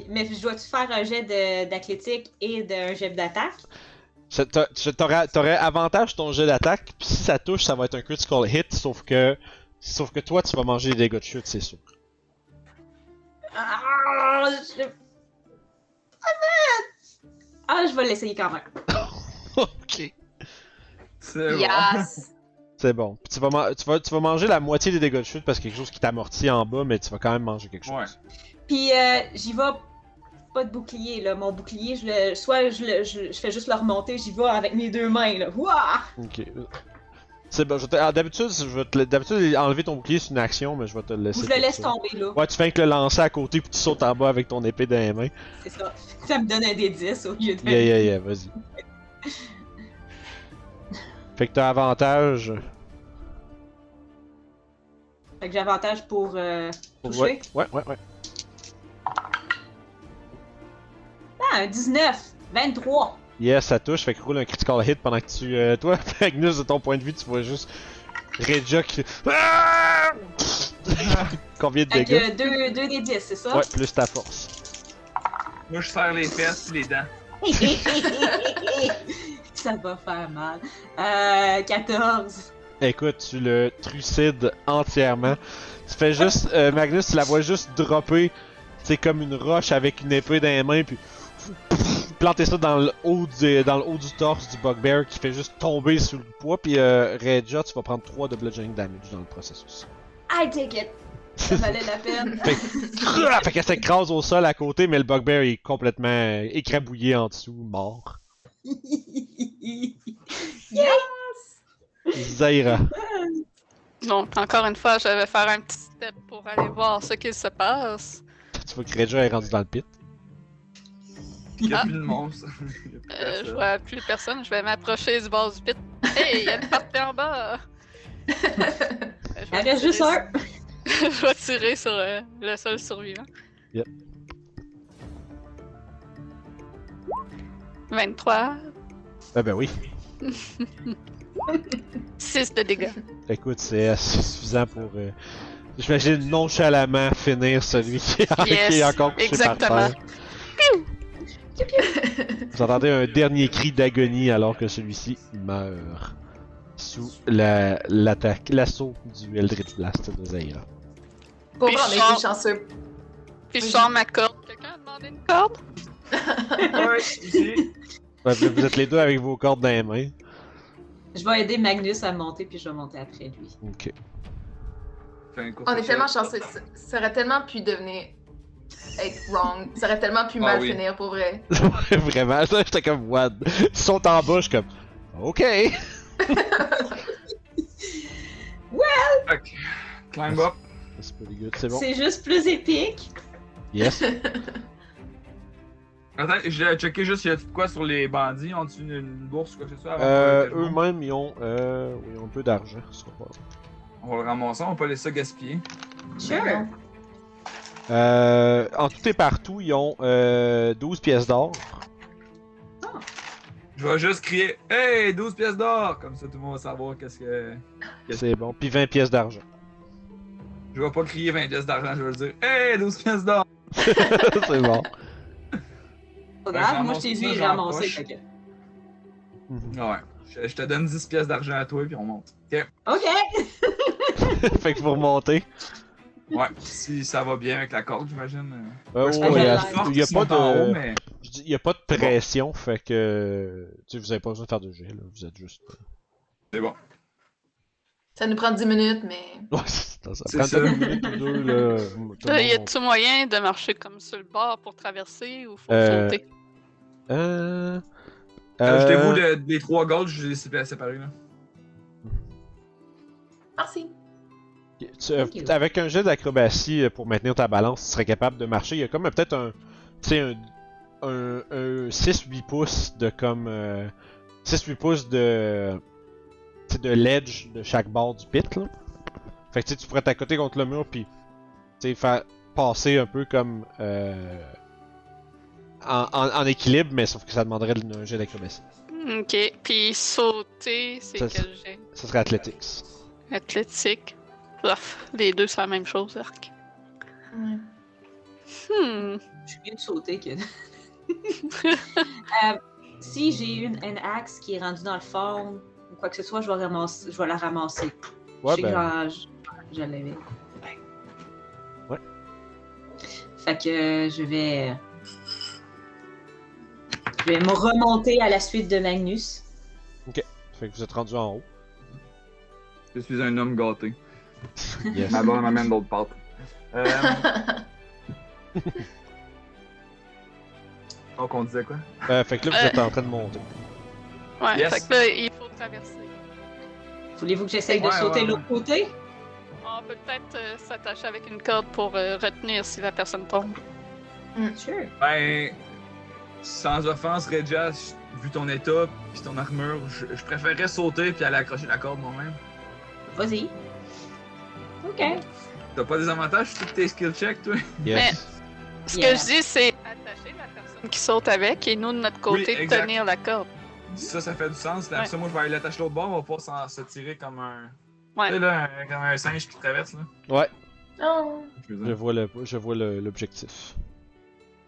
Mais je dois-tu faire un jet de- d'athlétique et d'un jet d'attaque? Je- t'a- je- T'aurais t'aurais avantage ton jet d'attaque, puis si ça touche, ça va être un critical hit, sauf que sauf que toi, tu vas manger des dégâts de chute, c'est sûr. Ah, je... Ah, je vais l'essayer quand même. <laughs> <laughs> ok. C'est bon. Yes! C'est bon. Puis tu vas, ma- tu, vas, tu vas manger la moitié des dégâts de chute parce qu'il y a quelque chose qui t'amortit en bas, mais tu vas quand même manger quelque chose. Ouais. Puis euh, j'y vais pas de bouclier, là. Mon bouclier, je le... soit je, le... je... je fais juste le remonter, j'y vais avec mes deux mains, là. Ouah! Ok. C'est bon. je vais te- ah, D'habitude, je vais te le- d'habitude, enlever ton bouclier, c'est une action, mais je vais te le Ou laisser. je le pour laisse ça. tomber, là. Ouais, tu fais que le lancer à côté, puis tu sautes en bas avec ton épée dans les mains. C'est ça. Ça me donne un des 10 au lieu de. Yeah, yeah, yeah, vas-y. Fait que t'as avantage. Fait que j'ai avantage pour euh, toucher. Ouais, ouais, ouais. ouais. Ah, un 19! 23! Yes, ça touche, fait que roule un critical hit pendant que tu. Euh, toi, <laughs> Agnus, de ton point de vue, tu vois juste Regia qui. Ah! <laughs> Combien de Fait dégâts? que 2 des 10, c'est ça? Ouais, plus ta force. Moi, je serre les fesses et les dents. <laughs> ça va faire mal. Euh, 14. Écoute, tu le trucides entièrement. Tu fais juste. euh, Magnus, tu la vois juste dropper. C'est comme une roche avec une épée dans les mains, puis. planter ça dans le haut du, dans le haut du torse du bugbear qui fait juste tomber sous le poids, puis euh, Regia, tu vas prendre 3 de bludgeoning damage dans le processus. I take it. Ça <laughs> valait la peine. Fait que- fait qu'elle s'écrase au sol à côté, mais le bugbear est complètement écrabouillé en dessous, mort. <laughs> yes! Zaira. Donc, encore une fois, je vais faire un petit step pour aller voir ce qu'il se passe. Tu vois que Regia est rendu dans le pit? Il y a Ah. plus de <laughs> a plus Euh, je vois plus personne, je vais m'approcher du bas du pit. Hey, il y a une partie en bas! Euh, Il reste juste un. <laughs> je vais tirer sur euh, le seul survivant. Yep. 23, Ah ben oui. <laughs> 6 de dégâts. Écoute, c'est assez suffisant pour. euh, J'imagine nonchalamment finir celui qui, qui est encore couché exactement. par terre. Vous entendez un dernier cri d'agonie alors que celui-ci meurt sous la- l'attaque, l'assaut du Eldritch Blast de Zaira. Pour Puis vrai, on été chanceux. Puis je sors ma corde. Quelqu'un a demandé une corde? <laughs> Vous êtes les deux avec vos cordes dans les mains. Je vais aider Magnus à monter, puis je vais monter après lui. Ok. On est tellement chanceux. Ça, ça aurait tellement pu devenir. être wrong. Ça aurait tellement pu Ah mal oui. finir pour vrai. <laughs> Vraiment, j'étais comme, what? Ils sont en suis comme, ok. <laughs> Ok. Climb up. C'est pretty good, c'est bon. C'est juste plus épique. Yes. <laughs> Attends, j'ai checké juste s'il y a de quoi sur les bandits. Ont-ils une, une bourse ou quoi que ce soit avant Euh, eux-mêmes, ils ont, euh, oui, ils ont un peu d'argent. On va le ramasser, on va pas laisser ça gaspiller. Sure. Euh, en tout et partout, ils ont euh, 12 pièces d'or. Je vais juste crier Hey, 12 pièces d'or! Comme ça, tout le monde va savoir qu'est-ce que. C'est bon. Puis 20 pièces d'argent. Je vais pas crier 20 pièces d'argent, je vais dire Hey, 12 pièces d'or! <laughs> c'est bon. Pas Ben, grave, moi je t'ai vu Mhm. Ouais. Je, je te donne 10 pièces d'argent à toi, puis on monte. Ok? Ok. <laughs> fait que vous remontez. Ouais. si ça va bien avec la corde, j'imagine. euh. Euh, ouais, il y que a, pas haut, de, mais- il y a pas de pression, fait que, tu sais, vous avez pas besoin de faire de jet, là. Vous êtes juste. C'est bon. Ça nous prend 10 minutes, mais. Ouais, c'est ça. Ou deux, là. <laughs> Euh, y a-tu moyen de marcher comme sur le bord pour traverser ou faut Euh, sauter? Euh. Ajoutez-vous euh, le- les trois golds, je les ai séparés là. Merci. tu- euh, Thank you. avec un jet d'acrobatie euh, pour maintenir ta balance, tu serais capable de marcher? Il y a comme euh, peut-être un. Tu sais, un, un, un 6-8 pouces de comme. euh, 6-8 pouces de. De ledge de chaque bord du pit, là. Fait que tu sais, tu pourrais t'accoter contre le mur, puis. Tu sais, faire passer un peu comme. Euh, en, en, en équilibre, mais sauf que ça demanderait un jet d'acrobatie. Ok, puis sauter, c'est quel jet? Ça serait athletics. Athlétique. Ouf, les deux, c'est la même chose, arc. Ouais. Hmm. Je suis mieux de sauter que. <laughs> Euh, si j'ai une, une axe qui est rendue dans le fond ou quoi que ce soit, je vais, ramasser, je vais la ramasser. Ouais, je sais ben. que je. Ouais. Fait que je vais. Je vais me remonter à la suite de Magnus. Fait que vous êtes rendu en haut. Je suis un homme gâté. <laughs> Yes. Ma bonne m'amène d'autres pâtes. Euh... <laughs> Donc on disait quoi? Euh, fait que là, vous êtes en train de monter. Ouais, Yes. fait que là, il faut traverser. Voulez-vous que j'essaye de Ouais, sauter ouais, l'autre côté? On peut peut-être euh, s'attacher avec une corde pour euh, retenir si la personne tombe. Sure. Ben, sans offense, Regia, vu ton état puis ton armure, je, je préférerais sauter puis aller accrocher la corde moi-même. Vas-y. Ok. T'as pas des avantages sur tous tes skill checks, toi? Yes. Ce Yeah. que je dis, c'est attacher la personne qui saute avec et nous, de notre côté, Oui, tenir la corde. Ça, ça fait du sens. Après Ouais. ça, moi, je vais aller l'attacher l'autre bord, on va pas s'en- se tirer comme un. Ouais. Tu sais, là, un- comme un singe qui traverse, là. Ouais, Oh. Je vois le, je vois l'objectif.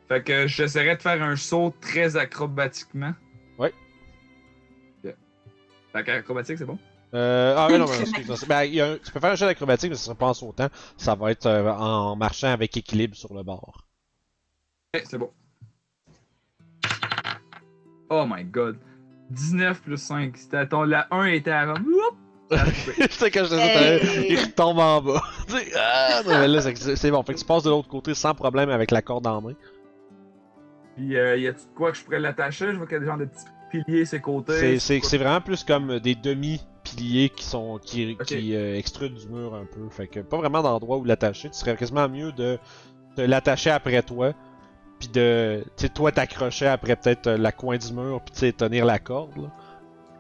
Fait que j'essaierai de faire un saut très acrobatiquement. Ouais. Ok. Fait qu'acrobatique, c'est bon? Euh, ah, mais non, mais excuse-moi. Ben, il y a un- tu peux faire un jet d'acrobatique, mais ce sera pas en sautant. Ça va être euh, en marchant avec équilibre sur le bord. C'est bon. Oh my god. 19 plus 5. C'était ton... La 1 était à Rome. Oups! Ça a <laughs> coupé. c'est quand je te dis, Hey. il retombe en bas. <laughs> Tu sais, ah, non, mais là, c'est- bon. Fait que tu passes de l'autre côté sans problème avec la corde en main. Puis, euh, y a-tu de quoi que je pourrais l'attacher? Je vois qu'il y a des genres de petits piliers ses côtés. C'est- vraiment plus comme des demi piliers qui sont qui, qui euh, extrudent du mur un peu. Fait que pas vraiment d'endroit où l'attacher. Tu serais quasiment mieux de, de l'attacher après toi. Puis de. Tu sais, toi t'accrocher après peut-être euh, la coin du mur. Puis tu sais, tenir la corde. Là.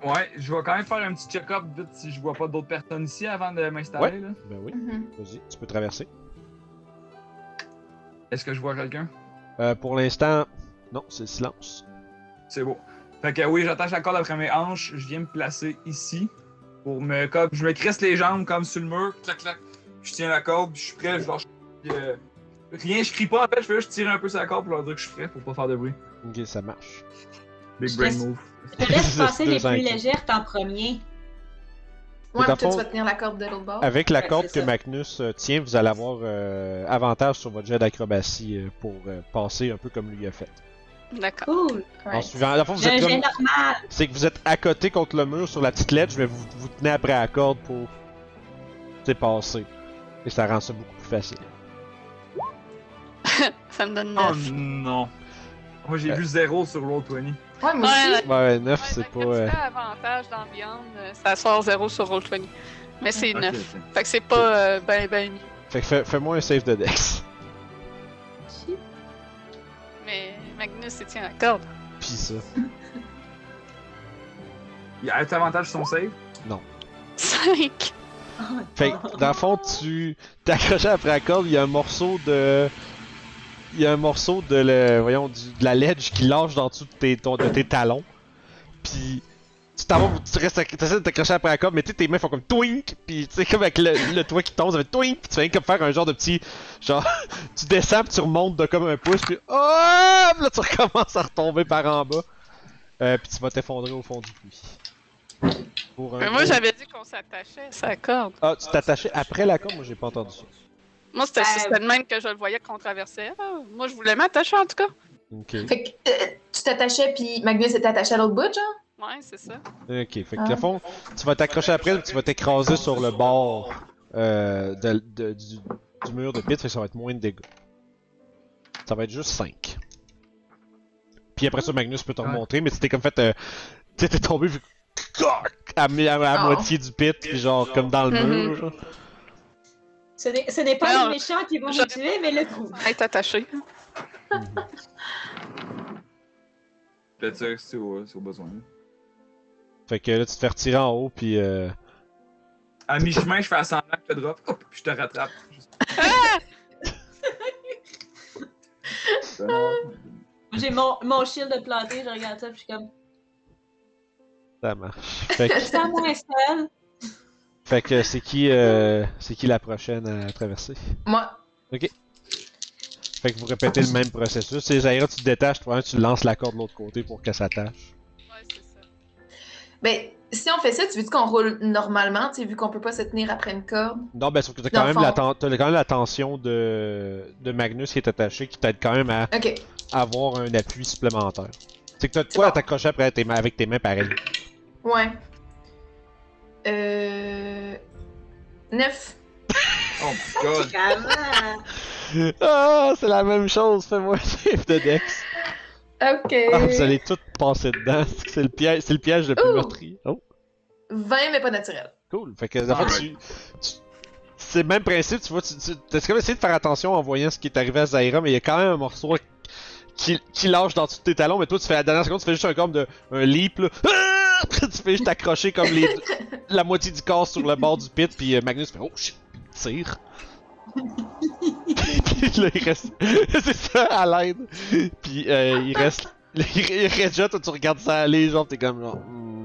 Ouais, je vais quand même faire un petit check-up vite si je vois pas d'autres personnes ici avant de m'installer. là. Ben oui, Mhm. vas-y, tu peux traverser. Est-ce que je vois quelqu'un? Euh, pour l'instant, non, c'est le silence. C'est beau. Fait que oui, j'attache la corde après mes hanches, je viens me placer ici pour me comme je me crisse les jambes comme sur le mur, clac clac. Je tiens la corde, puis je suis prêt, je lâche. euh, rien, je crie pas en fait, je fais juste tirer un peu sur la corde pour leur dire que je suis prêt pour pas faire de bruit. Ok, ça marche. Big Je brain laisse- move. <laughs> Je te laisse passer les plus légères en premier. Ouais, puis tu vas tenir la corde de l'autre bord. Avec la Ouais, corde c'est que ça. Magnus euh, tient, vous allez avoir euh, avantage sur votre jet d'acrobatie euh, pour euh, passer un peu comme lui a fait. D'accord. Cool. En Right. suivant, à la fois, vous êtes comme, normal. c'est que vous êtes à côté contre le mur sur la petite ledge, mais vous vous tenez après la corde pour tu sais, passer. Et ça rend ça beaucoup plus facile. <laughs> Ça me donne Oh 9. non. Moi j'ai vu zéro sur Roll20. Ouais, moi Ouais, aussi. Ouais, 9 Ouais, c'est pas. quand tu euh, avantage dans Beyond, euh, ça sort 0 sur Roll20. Mais c'est Ok, 9. ok. Fait que c'est pas euh, ben ben. Fait que fais- fais-moi un save de Dex. Mais Magnus, il tient la corde. Pis ça. <laughs> Il a un avantage sur son save? 5. Fait que, dans le fond, tu t'es accroché après la corde, il y a un morceau de. Il y a un morceau de, le, voyons, du- de la ledge qui lâche dans dessous de tes, ton- de tes talons. Puis tu t'en vas, tu restes, t'essaies de t'accrocher après la corde, mais tu tes mains font comme twink, puis tu sais, comme avec le, le toit qui tombe, ça fait twink, puis tu fais comme faire un genre de petit. Genre, <laughs> tu descends, puis tu remontes de comme un pouce, puis oh, là tu <laughs> recommences à retomber par en bas. Euh, puis tu vas t'effondrer au fond du puits. Pour un Mais moi, gros- j'avais dit qu'on s'attachait à sa corde. Ah, tu t'attachais après la corde, moi j'ai pas entendu ça. Moi, c'était Euh, c'était de même que je le voyais qu'on traversait. Moi, je voulais m'attacher en tout cas. Ok. Fait que euh, tu t'attachais, puis Magnus était attaché à l'autre bout, genre? Ouais, c'est ça. Ok, fait que Ah. le fond, tu vas t'accrocher après, puis tu vas t'écraser sur le bord euh, de- de- du, du mur de pit, fait que ça va être moins de dégâts. Ça va être juste 5. Puis après ça, Magnus peut te Ouais. remontrer, mais tu t'es comme fait. Euh, tu sais, t'es tombé vu à, à la Oh. moitié du pit, puis genre comme dans le Mhm. mur. genre. Ce n'est pas Alors, les méchants qui vont je- nous tuer, mais le groupe. Être attaché. Peut-être ça c'est au, c'est au besoin. Fait que là, tu te fais retirer en haut, puis. Euh... À mi-chemin, je fais que je te drop, hop, puis je te rattrape. Juste- <laughs> J'ai mon, mon shield de planté, je regarde ça, puis je suis comme, Ça marche. Fait que, <laughs> ça moins seul. Fait que c'est qui, euh, c'est qui la prochaine à traverser? Moi. Fait que vous répétez le même processus. C'est Zaira, tu te détaches, toi, tu lances la corde de l'autre côté pour qu'elle s'attache. Ouais, c'est ça. Ben, si on fait ça, tu veux qu'on roule normalement, tu sais, vu qu'on peut pas se tenir après une corde? Non, ben sauf que t'as quand, même la t'as quand même la tension de... de Magnus qui est attaché, qui t'aide quand même à Ok. avoir un appui supplémentaire. C'est que t'as de quoi bon. à t'accrocher après tes mains, avec tes mains pareil. Ouais. Euh. 9. Oh my <laughs> god. Ah, c'est la même chose, fais-moi un save de Dex. Ok. Ah, vous allez tout passer dedans. C'est le piège, c'est le piège le plus Ouh. meurtrier. Oh, 20, mais pas naturel. cool. Fait que, tu... tu- C'est le même principe, tu vois, tu, tu t'as comme essayé de faire attention en voyant ce qui est arrivé à Zaira, mais il y a quand même un morceau qui, qui lâche dans tous tes talons, mais toi, tu fais la dernière seconde, tu fais juste un comme de un leap, là. Ah! Tu fais juste t'accrocher comme les, <laughs> la moitié du corps sur le bord du pit, puis euh, Magnus fait oh shit, tire. <laughs> puis là, il reste. <laughs> c'est ça, à l'aide. Puis euh, il reste. Il reste déjà, toi, tu regardes ça aller, genre, t'es comme genre. hmm,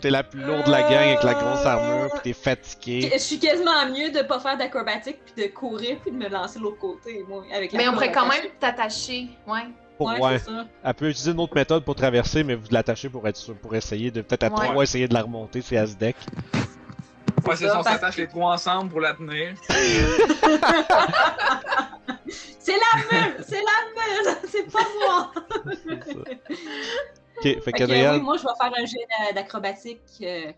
T'es la plus lourde de la gang avec la grosse armure, pis t'es fatigué. Je suis quasiment mieux de pas faire d'acrobatique, puis de courir, puis de me lancer de l'autre côté, moi, avec la Mais on pourrait quand même t'attacher. Ouais. Pour, Ouais, ça. Elle peut utiliser une autre méthode pour traverser, mais vous l'attachez pour être sûr, pour essayer de peut-être à Ouais. trois essayer de la remonter, c'est à ce deck. Ouais, c'est ça, ça, on s'attache les trois ensemble pour la tenir. <laughs> C'est la meule! C'est la meule! <laughs> C'est pas moi! <laughs> Ok, fait Fait que, oui, moi, je vais faire un jet d'a- d'acrobatique. euh,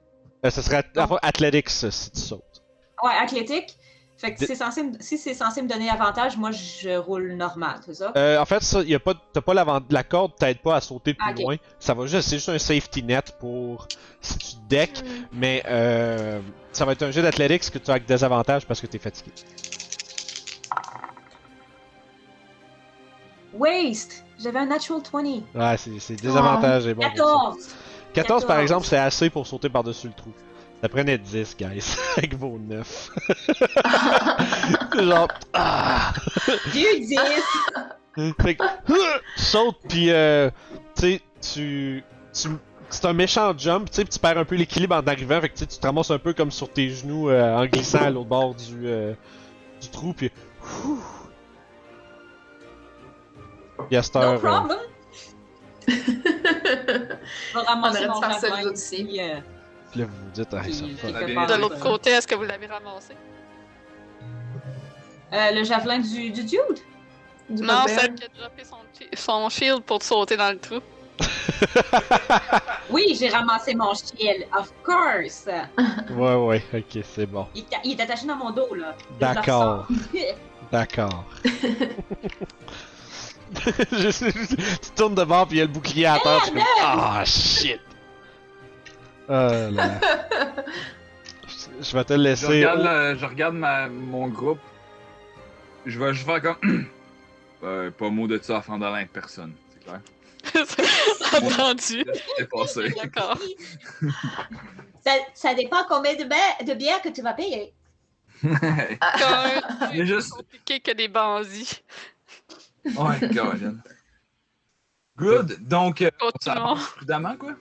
euh, ce serait at- enfin, Athletics euh, si tu sautes. Ouais, athlétique. Fait que c'est censé me- si c'est censé me donner avantage, moi je roule normal, c'est ça? Euh, en fait, ça, y a pas, t'as pas la corde t'aide pas à sauter plus Ah, loin. Ça va juste, c'est juste un safety net pour si tu deck, mais euh, ça va être un jeu d'athlétiques que tu as avec des avantages parce que t'es fatigué. Waste! J'avais un natural 20. Ouais, c'est, avantages et bon. pour ça. 14! 14 par 14. exemple, c'est assez pour sauter par-dessus le trou. Ça prenait 10, guys, <laughs> avec vos 9. <laughs> Genre, ah! Dieu 10! Fait que, tu sautes, pis euh, tu sais, tu. c'est un méchant jump, tu sais, pis tu perds un peu l'équilibre en arrivant, fait que tu te ramasses un peu comme sur tes genoux euh, en glissant à l'autre bord du, euh, du trou, pis. Pis à cette No heure, euh, problem! Je vais ramasser On aurait dû faire autres aussi. Puis, là, vous vous dites, ah, ça puis- me puis fait- que De l'autre côté, est-ce que vous l'avez ramassé? Euh, le javelin du, du dude? Du Non, celle qui a droppé son, son shield pour te sauter dans le trou. Oui, j'ai ramassé mon shield, of course! <laughs> Ouais, ouais, ok, c'est bon. Il, est- il est attaché dans mon dos, là. D'accord. <laughs> D'accord. <laughs> Je sais- tu tournes de bord, pis il y a le bouclier à terre, tu fais Ah, shit! Euh, là. <laughs> Je- vais te Je laisser. regarde, le- je regarde ma, mon groupe. Je vais juste faire comme. <coughs> Euh, pas mot de ça à Fandalin avec personne, c'est clair? <laughs> Entendu. Qu'est-ce qui s'est passé? D'accord. <laughs> ça, ça dépend combien de, ba- de bières que tu vas payer. Comme Il est juste. compliqué que des bandits. Ouais, Caroline. Good. Donc, euh, Continuons. s'avance prudemment, quoi?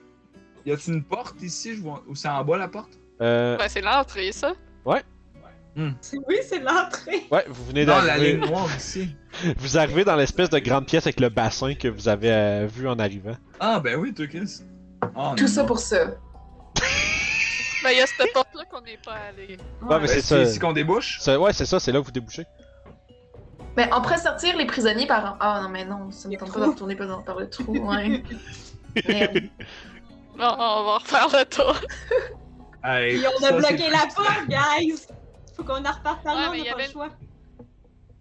Y a-t-il une porte ici? Je vois... Ou c'est en bas la porte? Euh, Ouais, c'est l'entrée, ça. Oui, c'est l'entrée. ouais, vous venez Non, la d'arriver. ligne noire ici. <laughs> Vous arrivez dans l'espèce de grande pièce avec le bassin que vous avez euh, vu en arrivant. Ah, ben oui, Chris. Ah, Tout ça pour ça. <laughs> Ben, il y a cette porte-là qu'on n'est pas allé. Ouais, mais Ben, c'est c'est ça. ici qu'on débouche? C'est- Ouais, c'est ça, c'est là que vous débouchez. Mais on pourrait sortir les prisonniers par. Ah non, mais non, ça me tente pas de retourner par, par le trou. Ouais. <laughs> Merde. Bon, on va refaire le tour. <laughs> Puis on a ça, bloqué la porte, guys! Faut qu'on en reparte par Ouais, là, mais on il y n'a pas avait le choix.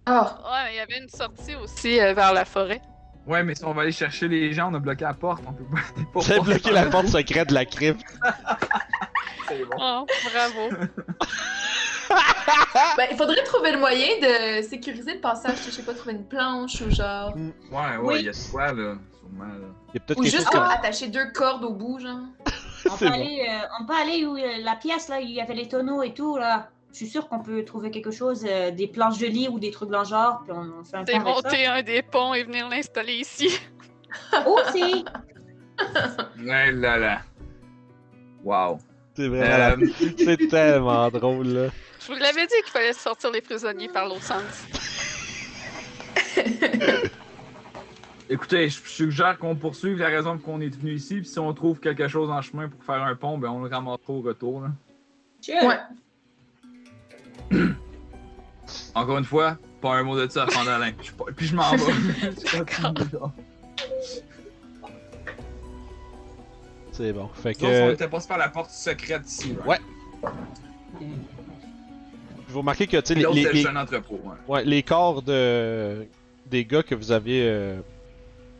Ah, Ouais, mais il y avait une sortie aussi euh, vers la forêt. Ouais, mais si on va aller chercher les gens, on a bloqué la porte, on peut pas. passer bloqué la porte secrète de la crypte. <laughs> C'est bon. Oh, bravo. <laughs> ben, il faudrait trouver le moyen de sécuriser le passage. Je sais pas, trouver une planche ou genre. Ouais, ouais, Oui. il y a de quoi, là, sûrement, là. Il y a peut-être Ou quelque juste chose comme comme. attacher deux cordes au bout, genre. <laughs> On C'est peut, bon. aller, euh, on peut aller où euh, la pièce, là, il y avait les tonneaux et tout, là. Je suis sûre qu'on peut trouver quelque chose, euh, des planches de lit ou des trucs dans le genre, puis on, on fait un plan avec ça. Démonter un des ponts et venir l'installer ici. <laughs> Aussi! <laughs> Ouais, là, là. Wow. C'est vraiment la- Euh, C'est tellement drôle, là. Je vous l'avais dit qu'il fallait sortir les prisonniers par l'autre sens. Écoutez, je suggère qu'on poursuive la raison pour qu'on est venu ici, puis si on trouve quelque chose en chemin pour faire un pont, ben on le ramassera au retour, là. Sure. Ouais. <clears throat> Encore une fois, pas un mot de ça à suis pas- Puis je m'en vais. <laughs> <laughs> C'est bon. Fait Donc, on que. était pas se faire la porte secrète ici, right? Ouais. Vous remarquez que, tu sais, les, les- c'est les- juste un entrepôt, ouais. ouais, les corps de. des gars que vous avez euh,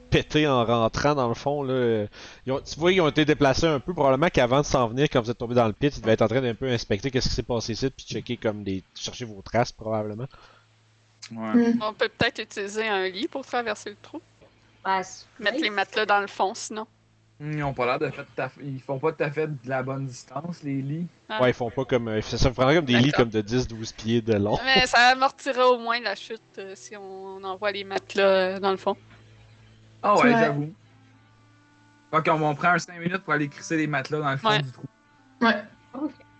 pétés en rentrant, dans le fond, là. ils ont- tu vois, ils ont été déplacés un peu. Probablement qu'avant de s'en venir, quand vous êtes tombé dans le pit, ils devaient être en train d'un peu inspecter qu'est-ce qui s'est passé ici, puis checker comme des. chercher vos traces, probablement. Ouais. On peut peut-être utiliser un lit pour traverser le trou. Ouais, c'est- Mettre les matelas dans le fond, sinon. Ils ont pas l'air de à fait- Ils font pas tout à fait de la bonne distance, les lits. Ah. Ouais, ils font pas comme. euh, ça me prendrait comme des lits comme de 10-12 pieds de long. Mais ça amortira au moins la chute euh, si on envoie les matelas euh, dans le fond. Ah ouais, Ouais. j'avoue. Ok, on, on prend un 5 minutes pour aller crisser les matelas dans le fond Ouais. du trou. Ouais.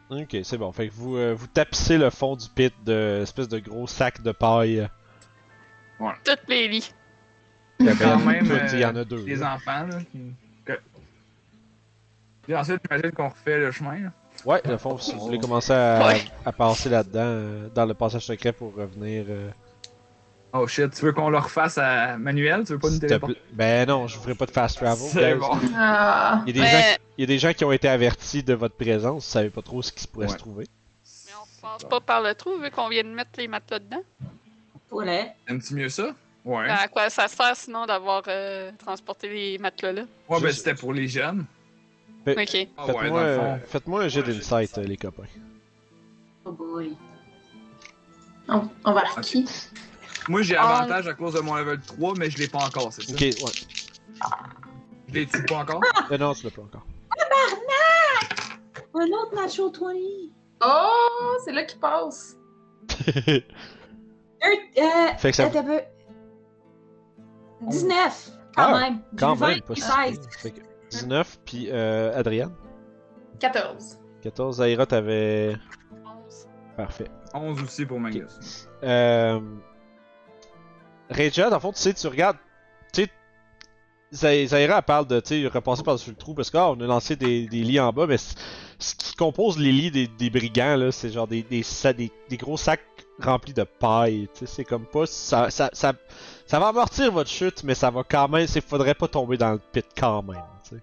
Ok, c'est bon. Fait que vous, euh, vous tapissez le fond du pit de espèce de gros sac de paille. Toutes les lits. Il y a quand <laughs> même il y en euh, a deux. des là. enfants, là. Qui... Puis ensuite, j'imagine qu'on refait le chemin, là. Ouais, le fond, si vous voulez commencer à, Ouais. à passer là-dedans, euh, dans le passage secret pour revenir. euh, Oh shit, tu veux qu'on le refasse à manuel? Tu veux pas nous téléporter? Ben non, je vous ferai pas de fast travel. C'est bon. Ah. Il y, a des gens, il y a des gens qui ont été avertis de votre présence, vous savez pas trop ce qui se pourrait Ouais. se trouver. mais on passe pas par le trou vu qu'on vient de mettre les matelas dedans. Pourrait. Aimes-tu mieux ça? Ouais. À quoi ça sert sinon d'avoir euh, transporté les matelas là? Ouais, ben c'était pour les jeunes. Ok. Ah ouais, Faites-moi euh, faites-moi un jet Ouais, d'insight, euh, les copains. Oh boy. On, on va à qui? Moi, j'ai Ah. avantage à cause de mon level 3, mais je l'ai pas encore, c'est ça? Ok, ouais. Je l'ai-tu pas encore? Euh, non, tu l'as pas encore. Un autre natural 20. Oh, c'est là qu'il passe. <laughs> Euh, fait que ça. attends un peu. 19, quand Ah, même. Quand 20 même, pas puis si 16. pire. Fait que 19, puis euh, Adriane. 14. 14, Aira, t'avais. 11. Parfait. 11 aussi pour Magnus. Euh... Regia, dans le fond, tu sais, tu regardes. Tu sais, Zai- Zaira, parle de, tu sais, repasser par-dessus le trou parce qu'on a lancé des, des lits en bas, mais ce qui compose les lits des, des brigands, là, c'est genre des, des, sa- des, des gros sacs remplis de paille. Tu sais, c'est comme pas. Ça, ça, ça, ça va amortir votre chute, mais ça va quand même. Il faudrait pas tomber dans le pit quand même. tu sais.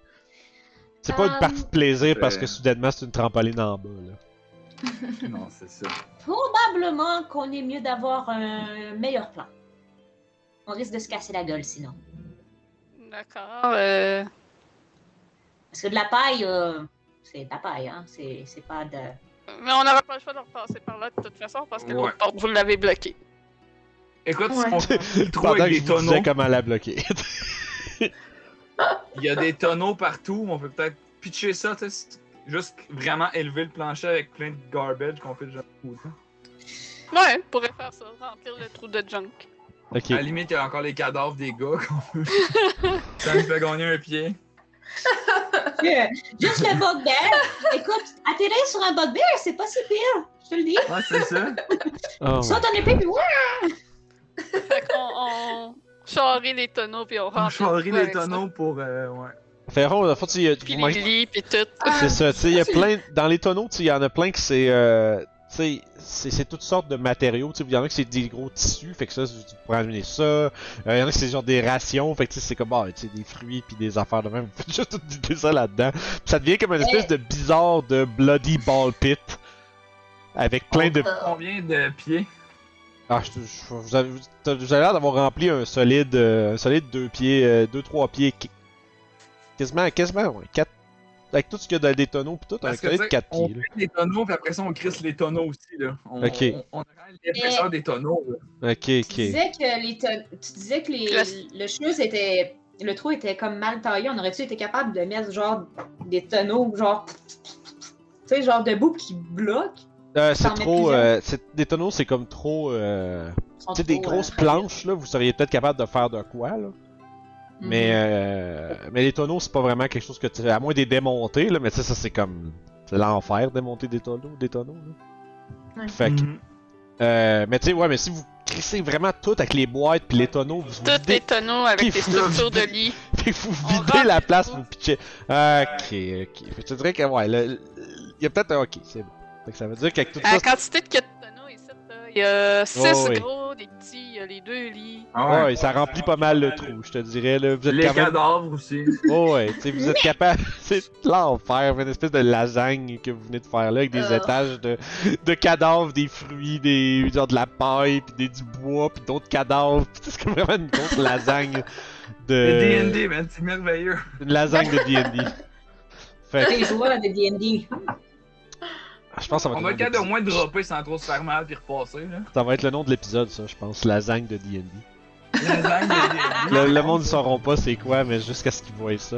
C'est pas une Euh, partie de plaisir parce que soudainement c'est une trampoline en bas. Là. non, c'est ça. Probablement qu'on est mieux d'avoir un meilleur plan. On risque de se casser la gueule sinon. D'accord. Euh... Parce que de la paille, euh, c'est de la paille, hein. C'est c'est pas de. Mais on n'aura pas le choix de repasser par là de toute façon parce que Ouais. l'autre porte, vous l'avez bloqué. Écoute, Ouais. on fait le trou Pendant que avec je des tonneaux. comment la bloquer. Il y a des tonneaux partout. On peut peut-être pitcher ça, tu sais, juste vraiment élever le plancher avec plein de garbage qu'on fait déjà beaucoup. Ouais, on pourrait faire ça, remplir le trou de junk. À la limite, il y a encore les cadavres des gars qu'on peut. <laughs> ça me fait gagner un pied. <laughs> Juste le bugbear. Écoute, atterrir sur un bugbear, c'est pas si pire. Je te le dis. Ouais, c'est ça. Oh, Saute en épée, puis ouais. Fait qu'on on charrie les tonneaux puis on On remplit. charrie les tonneaux pour. Euh, ouais. Ferron, le fond, tu sais, Puis vous les lits puis tout. C'est ça, tu sais, il y a plein. Dans les tonneaux, tu sais, il y en a plein que c'est. Euh, sais, c'est toutes sortes de matériaux. Il y en a que c'est des gros tissus, fait que ça, tu pourrais amener ça. Euh, Il y en a que c'est genre des rations, fait que tu sais, c'est comme, ah, sais, des fruits puis des affaires de même. Vous <laughs> faites juste tout ça là-dedans. Ça devient comme une espèce de bizarre de bloody ball pit. Avec plein de. Combien de pieds? Ah, je, te- je- vous avez, l'air d'avoir rempli un solide, euh, un solide deux pieds, euh, deux, trois pieds. qui- Quasiment, quasiment, ouais, quatre. Avec tout ce qu'il y a dans des tonneaux pis tout, un Parce que, solide tu sais, quatre on pieds. là. fait les tonneaux, puis après ça, on crisse les tonneaux aussi. Là. On, Ok. on, on a l'épaisseur des tonneaux. là. Ok, Tu disais que les ton- tu disais que les, Le- était. Le trou était comme mal taillé. On aurait-tu été capable de mettre genre des tonneaux, genre. Tu sais, genre debout qui bloquent? Euh, c'est trop. Euh, des tonneaux, c'est comme trop. Euh... Tu sais, des grosses euh, planches, là, vous seriez peut-être capable de faire de quoi, là? Mhm. Mais, euh... mais les tonneaux, c'est pas vraiment quelque chose que tu. À moins des démonter, là, mais tu sais, ça, c'est comme. C'est l'enfer, démonter des tonneaux, des tonneaux, là. Ouais. Fait que. Mhm. Euh, mais tu sais, ouais, mais si vous crissez vraiment tout avec les boîtes puis les tonneaux, vous Tous videz, les tonneaux avec vous- structures de lit. Fait que vous videz la place, vous pitchez. Ok, ok. Fait que je te dirais que, ouais, le- il y a peut-être un. Ok, c'est bon. Fait que ça veut dire qu'avec tout À ça. la quantité de tonneaux ici, là, il y a 6 Ouais, ouais. gros, des petits, il y a les deux lits. Ah Ouais, ça remplit pas mal le trou, je te dirais, là. Vous êtes Les quand même. cadavres aussi. <laughs> Oh ouais, tu sais, vous êtes capable. <laughs> C'est l'enfer, une espèce de lasagne que vous venez de faire là, avec des Ah. étages de, de cadavres, des fruits, des genre de la paille, puis des, du bois, puis d'autres cadavres. Puis c'est comme vraiment une grosse lasagne de. D&D, man, c'est merveilleux. Une lasagne de D&D. <laughs> Fait que, Les joueurs de D&D. Je pense que ça va On va être capable au moins de dropper sans trop se faire mal puis repasser, là. Ça va être le nom de l'épisode, ça, je pense. Lasagne de D&D. Lasagne de D&D. <laughs> Le, le monde ne sauront pas c'est quoi, mais jusqu'à ce qu'ils voient ça.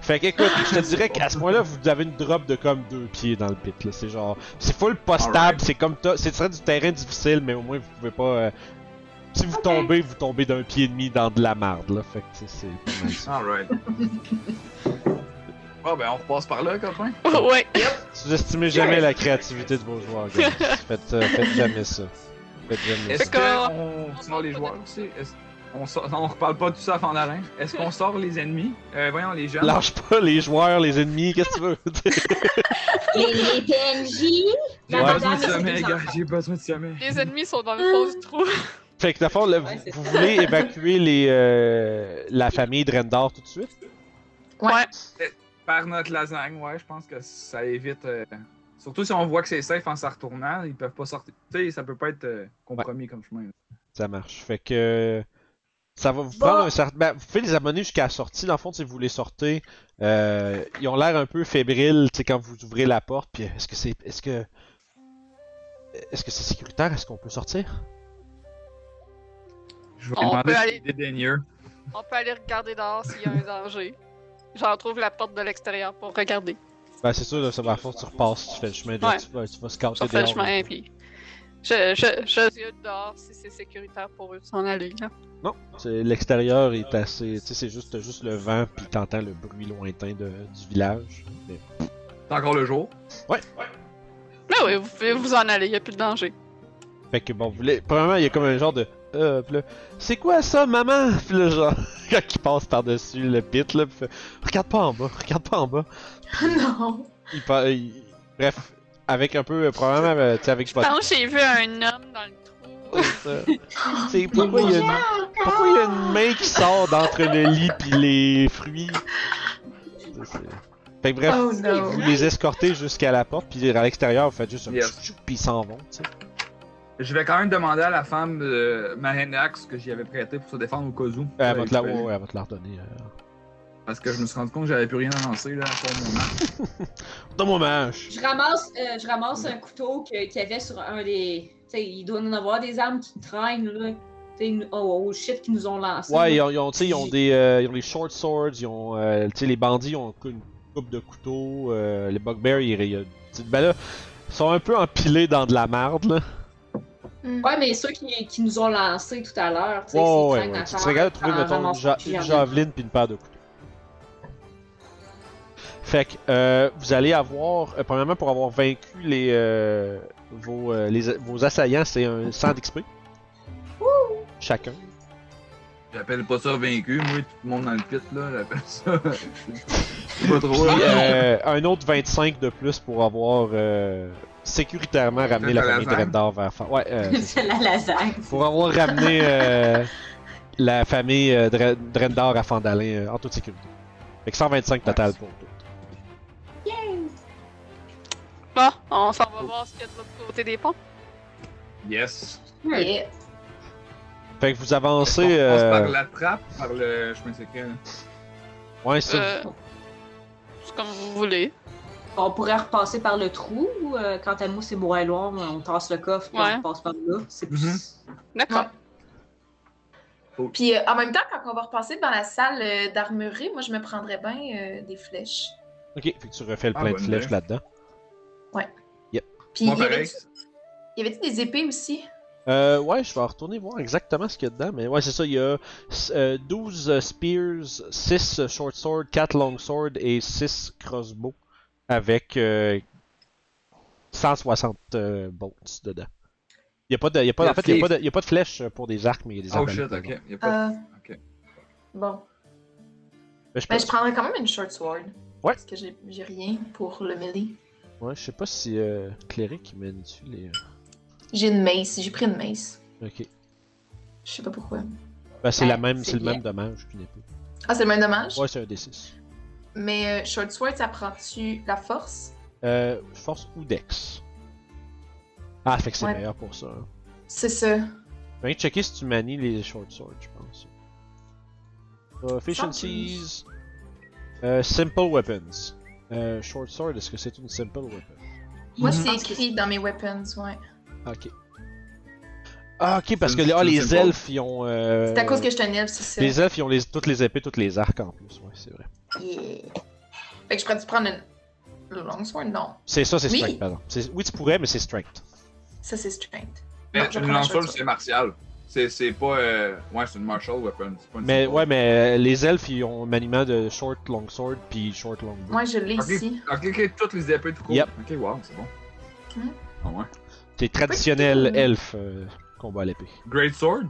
Fait que écoute, je te dirais qu'à ce point-là, vous avez une drop de comme deux pieds dans le pit. là. C'est genre, c'est full postable, Alright. c'est comme ça. C'est serait du terrain difficile, mais au moins vous pouvez pas. euh, Si vous tombez, vous tombez d'un pied et demi dans de la marde là. Fait que c'est pas <laughs> Alright. Bon, ben, on repasse par là, copain. <laughs> ouais. Sous-estimez jamais la créativité de vos joueurs, gars. <laughs> Faites, euh, faites jamais ça. Faites jamais ça. Est-ce qu'on sort les joueurs aussi? Est-ce- On, sort... non, on reparle pas de tout ça avant l'arène. Est-ce qu'on sort les ennemis? Euh, voyons, les jeunes. Lâche pas les joueurs, les ennemis, qu'est-ce que tu veux? <laughs> Les, les PNJ. J'ai Ouais. besoin de sommeil, gars. J'ai besoin de sommeil. Les ennemis sont dans le fond du trou. fait que d'abord, vous, Ouais, vous voulez évacuer les, euh, la famille Drendor tout de suite? Ouais. Par notre lasagne, ouais, je pense que ça évite. euh, Surtout si on voit que c'est safe en s'en retournant, ils peuvent pas sortir. Tu sais, ça peut pas être euh, compromis comme chemin. là. Ça marche. Fait que. Ça va vous Bon. prendre un certain. Ben, vous pouvez les abonner jusqu'à la sortie. Dans le fond, si vous les sortez, euh, ils ont l'air un peu fébriles tu sais, quand vous ouvrez la porte. Puis est-ce que c'est. Est-ce que. Est-ce que c'est sécuritaire? Est-ce qu'on peut sortir? Je vais On demander peut si aller- c'est dédaigneux. On peut aller regarder dehors s'il y a un danger. J'en trouve la porte de l'extérieur pour regarder. Ben, c'est sûr, là, ça va à force, tu repasses, tu fais le chemin, de, Ouais. tu, vas, tu vas scouter Je refais le chemin, puis je, je, je dehors si c'est sécuritaire pour eux de s'en aller. Là. Non, l'extérieur est assez. Tu sais, c'est juste, juste le vent, puis t'entends le bruit lointain de, du village. Mais- C'est encore le jour. Mais oui, vous pouvez vous en aller, il n'y a plus de danger. Fait que bon, vous voulez. Premièrement, il y a comme un genre de. Euh, pis là, c'est quoi ça, maman? <laughs> Pis là, genre, <laughs> quand il passe par-dessus le pit, là, pis fait, regarde pas en bas, regarde pas en bas. <laughs> non. Il, pa- il- Bref, avec un peu, euh, probablement, euh, tu sais, avec Je pense que j'ai vu un homme dans le trou. C'est pourquoi il y a une. Pourquoi il y a une main qui sort d'entre le lit pis les fruits? Fait que bref, Oh no. vous les escortez jusqu'à la porte, puis à l'extérieur, vous faites juste un Yes. puis ils s'en vont, tu sais. Je vais quand même demander à la femme Mahenax que j'y avais prêté pour se défendre au cas où. Euh, Elle va te la, je vais- ouais, ouais, elle va te la redonner. euh. Parce que je me suis rendu compte que j'avais plus rien à lancer là pour <laughs> mon arme. Donne-moi ma hache. Je ramasse, euh, je ramasse un couteau que- qu'il y avait sur un des. Tu sais, il doit en avoir des armes qui traînent, là. Tu sais, au, au shit qu'ils nous ont lancé. Ouais, ils ont, ils ont, tu sais, ils ont des, euh, ils ont les short swords, ils ont, euh, tu sais, les bandits ont une coupe de couteaux, euh, les bugbears, ils, ben là, ils sont un peu empilés dans de la marde, là. Hmm. Ouais, mais ceux qui, qui nous ont lancé tout à l'heure, tu sais, Ouais, s'ils ouais, ouais. Tu serais capable de trouver, mettons, une, ja- javeline puis une paire de couteaux. Fait que, euh, vous allez avoir, euh, premièrement, pour avoir vaincu les, euh, vos, euh, les, vos assaillants, c'est un 100 d'XP. Chacun. J'appelle pas ça vaincu, moi, tout le monde dans le pit là, j'appelle ça. Pas trop Puis, euh, un autre 25 de plus pour avoir euh, sécuritairement ramené la famille. Drendor vers Fa- Ouais, euh, <laughs> c'est la lasagne. pour avoir ramené euh, <laughs> la famille euh, à Fandalin euh, en toute sécurité. Fait que 125 total pour tout. Bon, on s'en va voir ce qu'il y a de l'autre côté des ponts. Yes. Yeah. Fait que vous On avancez. passe Euh... par la trappe, par le chemin secret. là. Ouais, c'est ça. Euh, c'est comme vous voulez. On pourrait repasser par le trou, ou euh, quant à nous, c'est moins loin, on tasse le coffre, puis Ouais. on passe par là. C'est plus. D'accord. Puis euh, en même temps, quand on va repasser dans la salle euh, d'armurerie, moi je me prendrais bien euh, des flèches. Ok, fait que tu refais le Ah, plein de flèches idée. là-dedans. Puis Moi, il y pareil. avait-tu y avait-tu des épées aussi? Euh, ouais, je vais retourner voir exactement ce qu'il y a dedans, mais ouais, c'est ça, il y a euh, 12 euh, spears, 6 short swords, 4 long swords et 6 crossbows avec euh, 160 euh, bolts dedans. Il y a pas de, il y a pas, a en fait, il y a des- pas de, de flèches pour des arcs, mais il y a des Oh arbalètes, shit, par ok. exemple. Y a pas... Euh, Ok. Bon. Mais je, Ben, pense- je prendrais quand même une short sword. Ouais. Parce que j'ai rien pour le melee. ouais, je sais pas si euh, Cléric mène dessus les. euh, J'ai une mace, j'ai pris une mace. Ok. Je sais pas pourquoi. Ben, c'est Ouais, la même, c'est c'est le bien. même dommage qu'une épée. Ah, c'est le même dommage? Ouais, c'est un D6. Mais euh, short sword, ça prend-tu la force? Euh, force ou Dex. Ah, fait que c'est Ouais. meilleur pour ça. Hein. C'est ça. Ben, checker si tu manies les short swords, je pense. Efficiencies. Euh, simple weapons. Euh, short sword, est-ce que c'est une simple weapon? Moi, Mhm. c'est Je que écrit dans mes weapons, ouais. Ok. Ah, ok, parce que ah, les elfes, ils ont. Euh... C'est à cause que je suis un elfe, c'est ça. Les elfes, ils ont les... toutes les épées, toutes les arcs en plus, ouais, c'est vrai. Yeah. Fait que je pourrais-tu prendre une... le longsword? Non. C'est ça, c'est Oui. strength, pardon. Oui, tu pourrais, mais c'est strength. Ça, c'est strength. Mais Non, une prends la lanceur, short sword. c'est martial. C'est c'est pas. Euh... Ouais, c'est une martial weapon. c'est pas une Mais ouais, mais euh, les elfes, ils ont un maniement de short longsword puis short longbow. Moi, je l'ai ici. ok, ok, toutes les épées tout court. Yep. Ok, wow, c'est bon. Mhm. Ah ouais. C'est traditionnel elfe euh, combat à l'épée. Great Sword?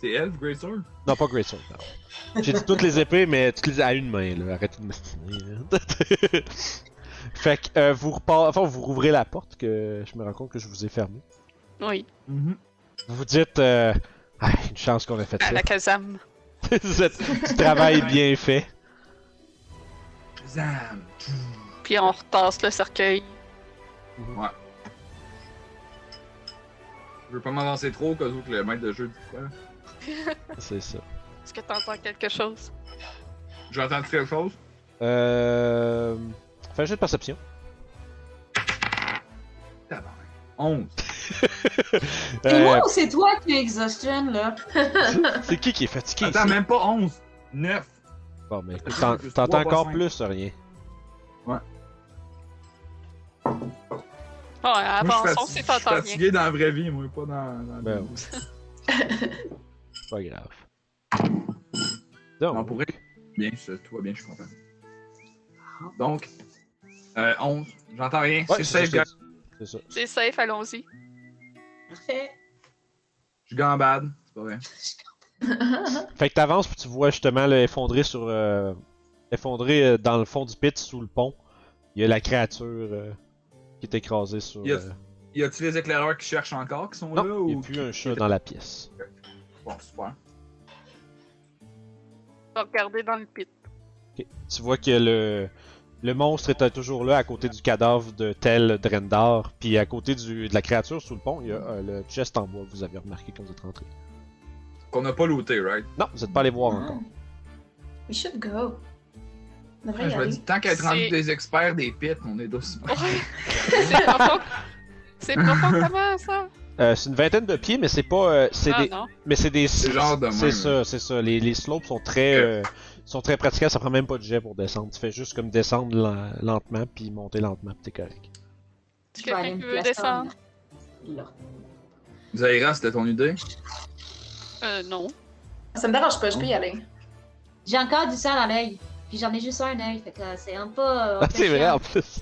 C'est Elf, Great Sword Non, pas Great Sword. non. J'ai dit toutes les épées, mais toutes les à une main, là. Arrêtez de m'estiner. là. <laughs> fait que euh, vous repart... enfin, vous rouvrez la porte que je me rends compte que je vous ai fermée. Oui, Vous vous dites euh, ah, une chance qu'on a fait à ça. la <laughs> êtes- du travail bien fait. Zam Puis on retasse le cercueil. Ouais. Je veux pas m'avancer trop au cas où que le maître de jeu dit quoi. <laughs> C'est ça. Est-ce que t'entends quelque chose? J'entends quelque chose? Euh. Fais un jeu de perception. Tabarnak. 11. C'est <laughs> Euh, moi ou c'est toi qui es exhaustion, là? <laughs> c'est qui qui est fatigué Attends, ici? même pas 11. 9. Bon, mais écoute, t'en- t'entends encore plus rien. Ouais, Moi, je avançons suis si fati- t'entends je suis fatigué dans la vraie vie, moi, pas dans, dans Ben la C'est pas grave. Donc, Non, pour bien, ça, tout va bien, je suis content. Donc, euh, 11. J'entends rien. ouais, c'est safe, gars. c'est ça. C'est safe, allons-y. Parfait. Je gambade. C'est pas vrai. <laughs> Fait que t'avances puis tu vois justement le effondré sur. euh, effondré euh, dans le fond du pit sous le pont. Il y a la créature euh, qui est écrasée sur. Y a- euh, Y a-tu les éclaireurs qui cherchent encore qui sont là Non, il n'y ou. a plus un chat dans la pièce. Bon, super. On va regarder dans le pit. Ok. Tu vois que le, le monstre est toujours là à côté du cadavre de tel Drendar. Puis à côté du, de la créature sous le pont, il y a euh, le chest en bois que vous avez remarqué quand vous êtes rentré. Qu'on a pas looté, right? Non, vous n'êtes pas allé voir encore. We should go. On devrait Ah, y je me aller. dis, tant qu'à être rendu C'est- des experts des pits, on est Ouais. <laughs> C'est profond. C'est profond comment ça? Euh, c'est une vingtaine de pieds, mais c'est pas. euh, c'est Ah des, non. mais c'est des. C'est genre de C'est même. ça, c'est ça. Les, les slopes sont très, euh, sont très praticables. Ça prend même pas de jet pour descendre. Tu fais juste comme descendre len- lentement puis monter lentement, puis t'es correct. Je vais aller me descendre? Là. Zaira, c'était ton idée? Euh, non. Ça me dérange pas, je peux y aller. J'ai encore du sang dans l'œil. Puis j'en ai juste un œil. Fait que c'est un peu. un Ah, peu c'est vrai en plus.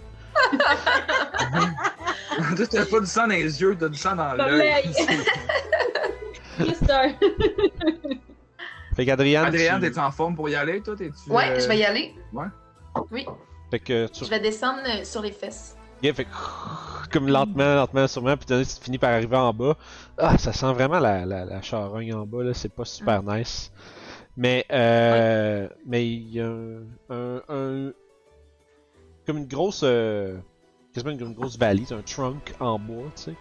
Toi, t'as pas du sang dans les yeux, t'as du sang dans l'œil. <laughs> Juste un. Fait qu'Adriane. Adrien, tu... t'es-tu en forme pour y aller, toi? T'es-tu. Ouais, euh, je vais y aller. ouais? Oui, Fait que tu. je vais descendre euh, sur les fesses. Yeah, fait que- comme lentement, lentement, sûrement, puis tu tu finis par arriver en bas. Ah, ça sent vraiment la, la, la charogne en bas, là, c'est pas super nice. Mais, euh, mais il y a un, un, un- comme une grosse, euh, quasiment une, une grosse c'est un trunk en bois, tu sais,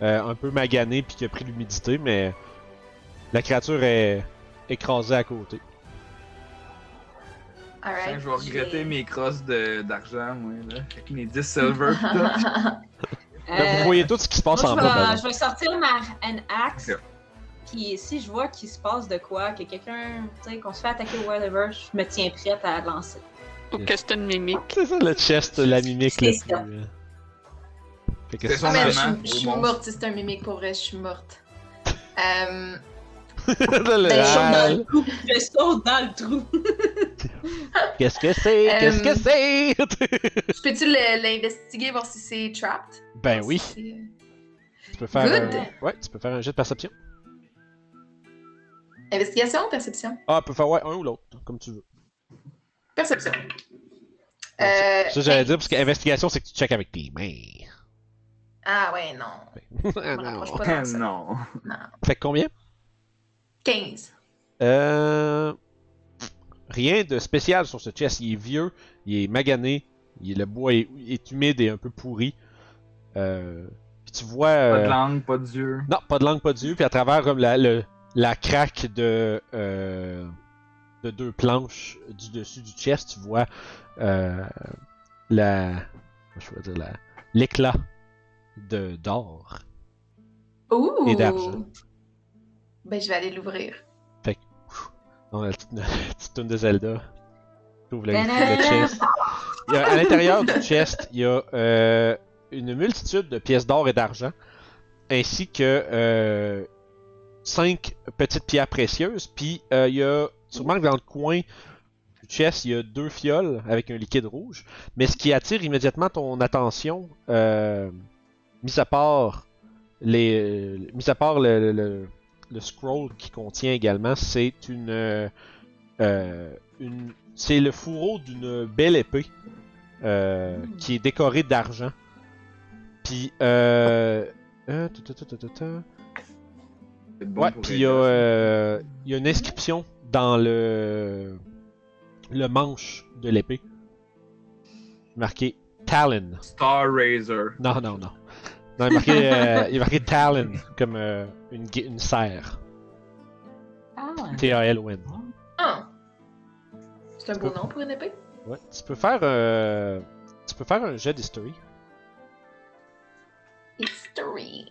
Euh, un peu magané puis qui a pris l'humidité, mais la créature est écrasée à côté. Alright. je vais regretter mes crosses de- d'argent, moi, là. Avec mes 10 <laughs> silver. Là, Euh, vous voyez tout ce qui se passe moi, en je, bas. je vais sortir ma an axe. Puis si je vois qu'il se passe de quoi, que quelqu'un, tu sais, qu'on se fait attaquer ou whatever, je me tiens prête à lancer. Ou que c'est une mimique. C'est ça le chest, la mimique C'est le ça. plus. euh. Fait que C'est c'est- son mais je suis- je suis morte, si c'est un mimique pour vrai, je suis morte. <laughs> Euh, Le- Ben, Je saute dans le trou. Je saute dans le trou. <laughs> Qu'est-ce que c'est? Euh, Qu'est-ce que c'est? je peux-tu l'investiguer, voir si c'est trapped? ben Voir oui, si c'est- tu peux faire Good. un... Ouais, tu peux faire un jet de perception. Investigation ou perception? Ah, tu peux faire ouais, un ou l'autre, comme tu veux. Perception. Ouais, Euh, Ça, j'allais dire, parce que investigation, c'est que tu checkes avec tes mains. Ah ouais, non. <laughs> Ah, non. pas ça. non. Fait que combien? 15. Euh... Rien de spécial sur ce chest. Il est vieux, il est magané, il- le bois est, est humide et un peu pourri. Euh... Puis tu vois... Pas euh, de langue, pas d'yeux. Non, pas de langue, pas d'yeux. Puis à travers comme la, le- la craque de, euh, de deux planches du dessus du chest, tu vois euh, la, je vais dire la, l'éclat de d'or. Ouh! Et d'argent. Ben, je vais aller l'ouvrir. Dans la petite, <laughs> la petite toune de Zelda. T'ouvres Ta-da! le chest. Il y a- à l'intérieur du chest, il y a euh, une multitude de pièces d'or et d'argent, ainsi que euh, cinq petites pierres précieuses. Puis euh, il y a, tu remarques dans le coin du chest, il y a deux fioles avec un liquide rouge. Mais ce qui attire immédiatement ton attention, euh, mis à part les, mis à part le, le- le- le scroll qui contient également, c'est une, euh, euh, une c'est le fourreau d'une belle épée euh, qui est décorée d'argent. Puis euh, euh, bon Ouais, puis il y, a, gosses. euh, il y a une inscription dans le le manche de l'épée. Marqué Talon. Star Razor. Non, non, non. Non, il est marqué, euh, il est marqué Talon, comme euh, une, une serre. Ah, T-A-L-O-N. Ah. C'est un beau nom pour une épée? Ouais. Tu peux faire, euh, tu peux faire un jet d'history. History.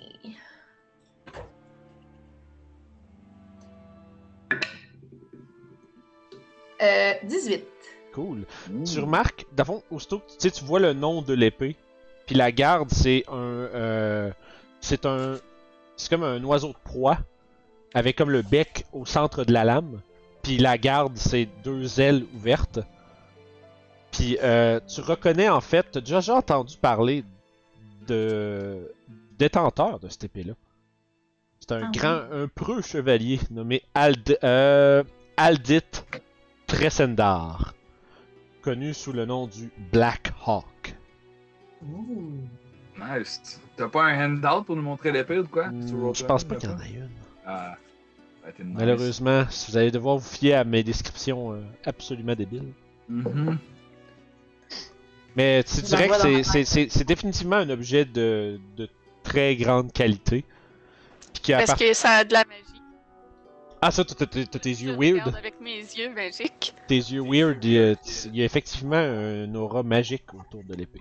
Euh, 18. Cool. Ouh. Tu remarques, d'abord, aussitôt que tu vois le nom de l'épée, puis la garde, c'est un, euh, c'est un, c'est comme un oiseau de proie, avec comme le bec au centre de la lame, puis la garde, c'est deux ailes ouvertes. Puis euh, tu reconnais en fait, t'as déjà, déjà entendu parler de détenteur de cette épée-là. C'est un Ah grand, un preux chevalier nommé Ald, euh, Aldit Tressendar connu sous le nom du Black Hawk. Ouh. Nice. T'as pas un handout pour nous montrer l'épée ou quoi? Hmm, je Roll20, pense pas qu'il y en a une. Ah. Nice. Malheureusement, vous allez devoir vous fier à mes descriptions euh, absolument débiles. Mhm. Mais tu dirais que c'est- ma c'est c'est- c'est définitivement un objet de, de très grande qualité. Qui Parce que ça a de la magie. Ah ça, t'as tes yeux weird. avec mes yeux magiques. Tes yeux weird, il y a, il y a effectivement un aura magique autour de l'épée.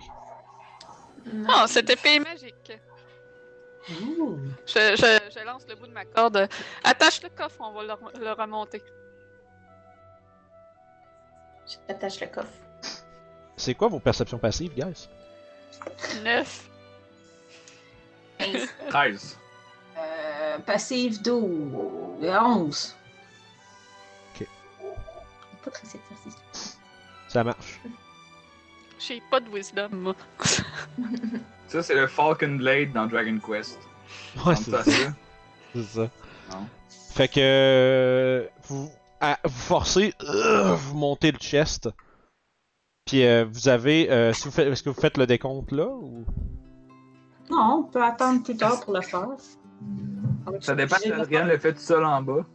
Oh, cette épée est magique. Ouh. Je, je, je lance le bout de ma corde. Attache le coffre, on va le, rem- le remonter. J'attache le coffre. C'est quoi vos perceptions passives, guys? 9. 15. 13. Euh, passive 12. 11. Ok. Pas très exercice. Ça marche. J'ai pas de wisdom, moi. <laughs> Ça, c'est le Falcon Blade dans Dragon Quest. Ouais, c'est ça. ça. <laughs> C'est ça. Non. Fait que euh, vous, à- vous forcez, euh, vous montez le chest. Puis euh, vous avez, euh, si vous faites, est-ce que vous faites le décompte là ou? Non, on peut attendre plus tard pour le faire. Ça dépend si Adrien le fait tout seul en bas.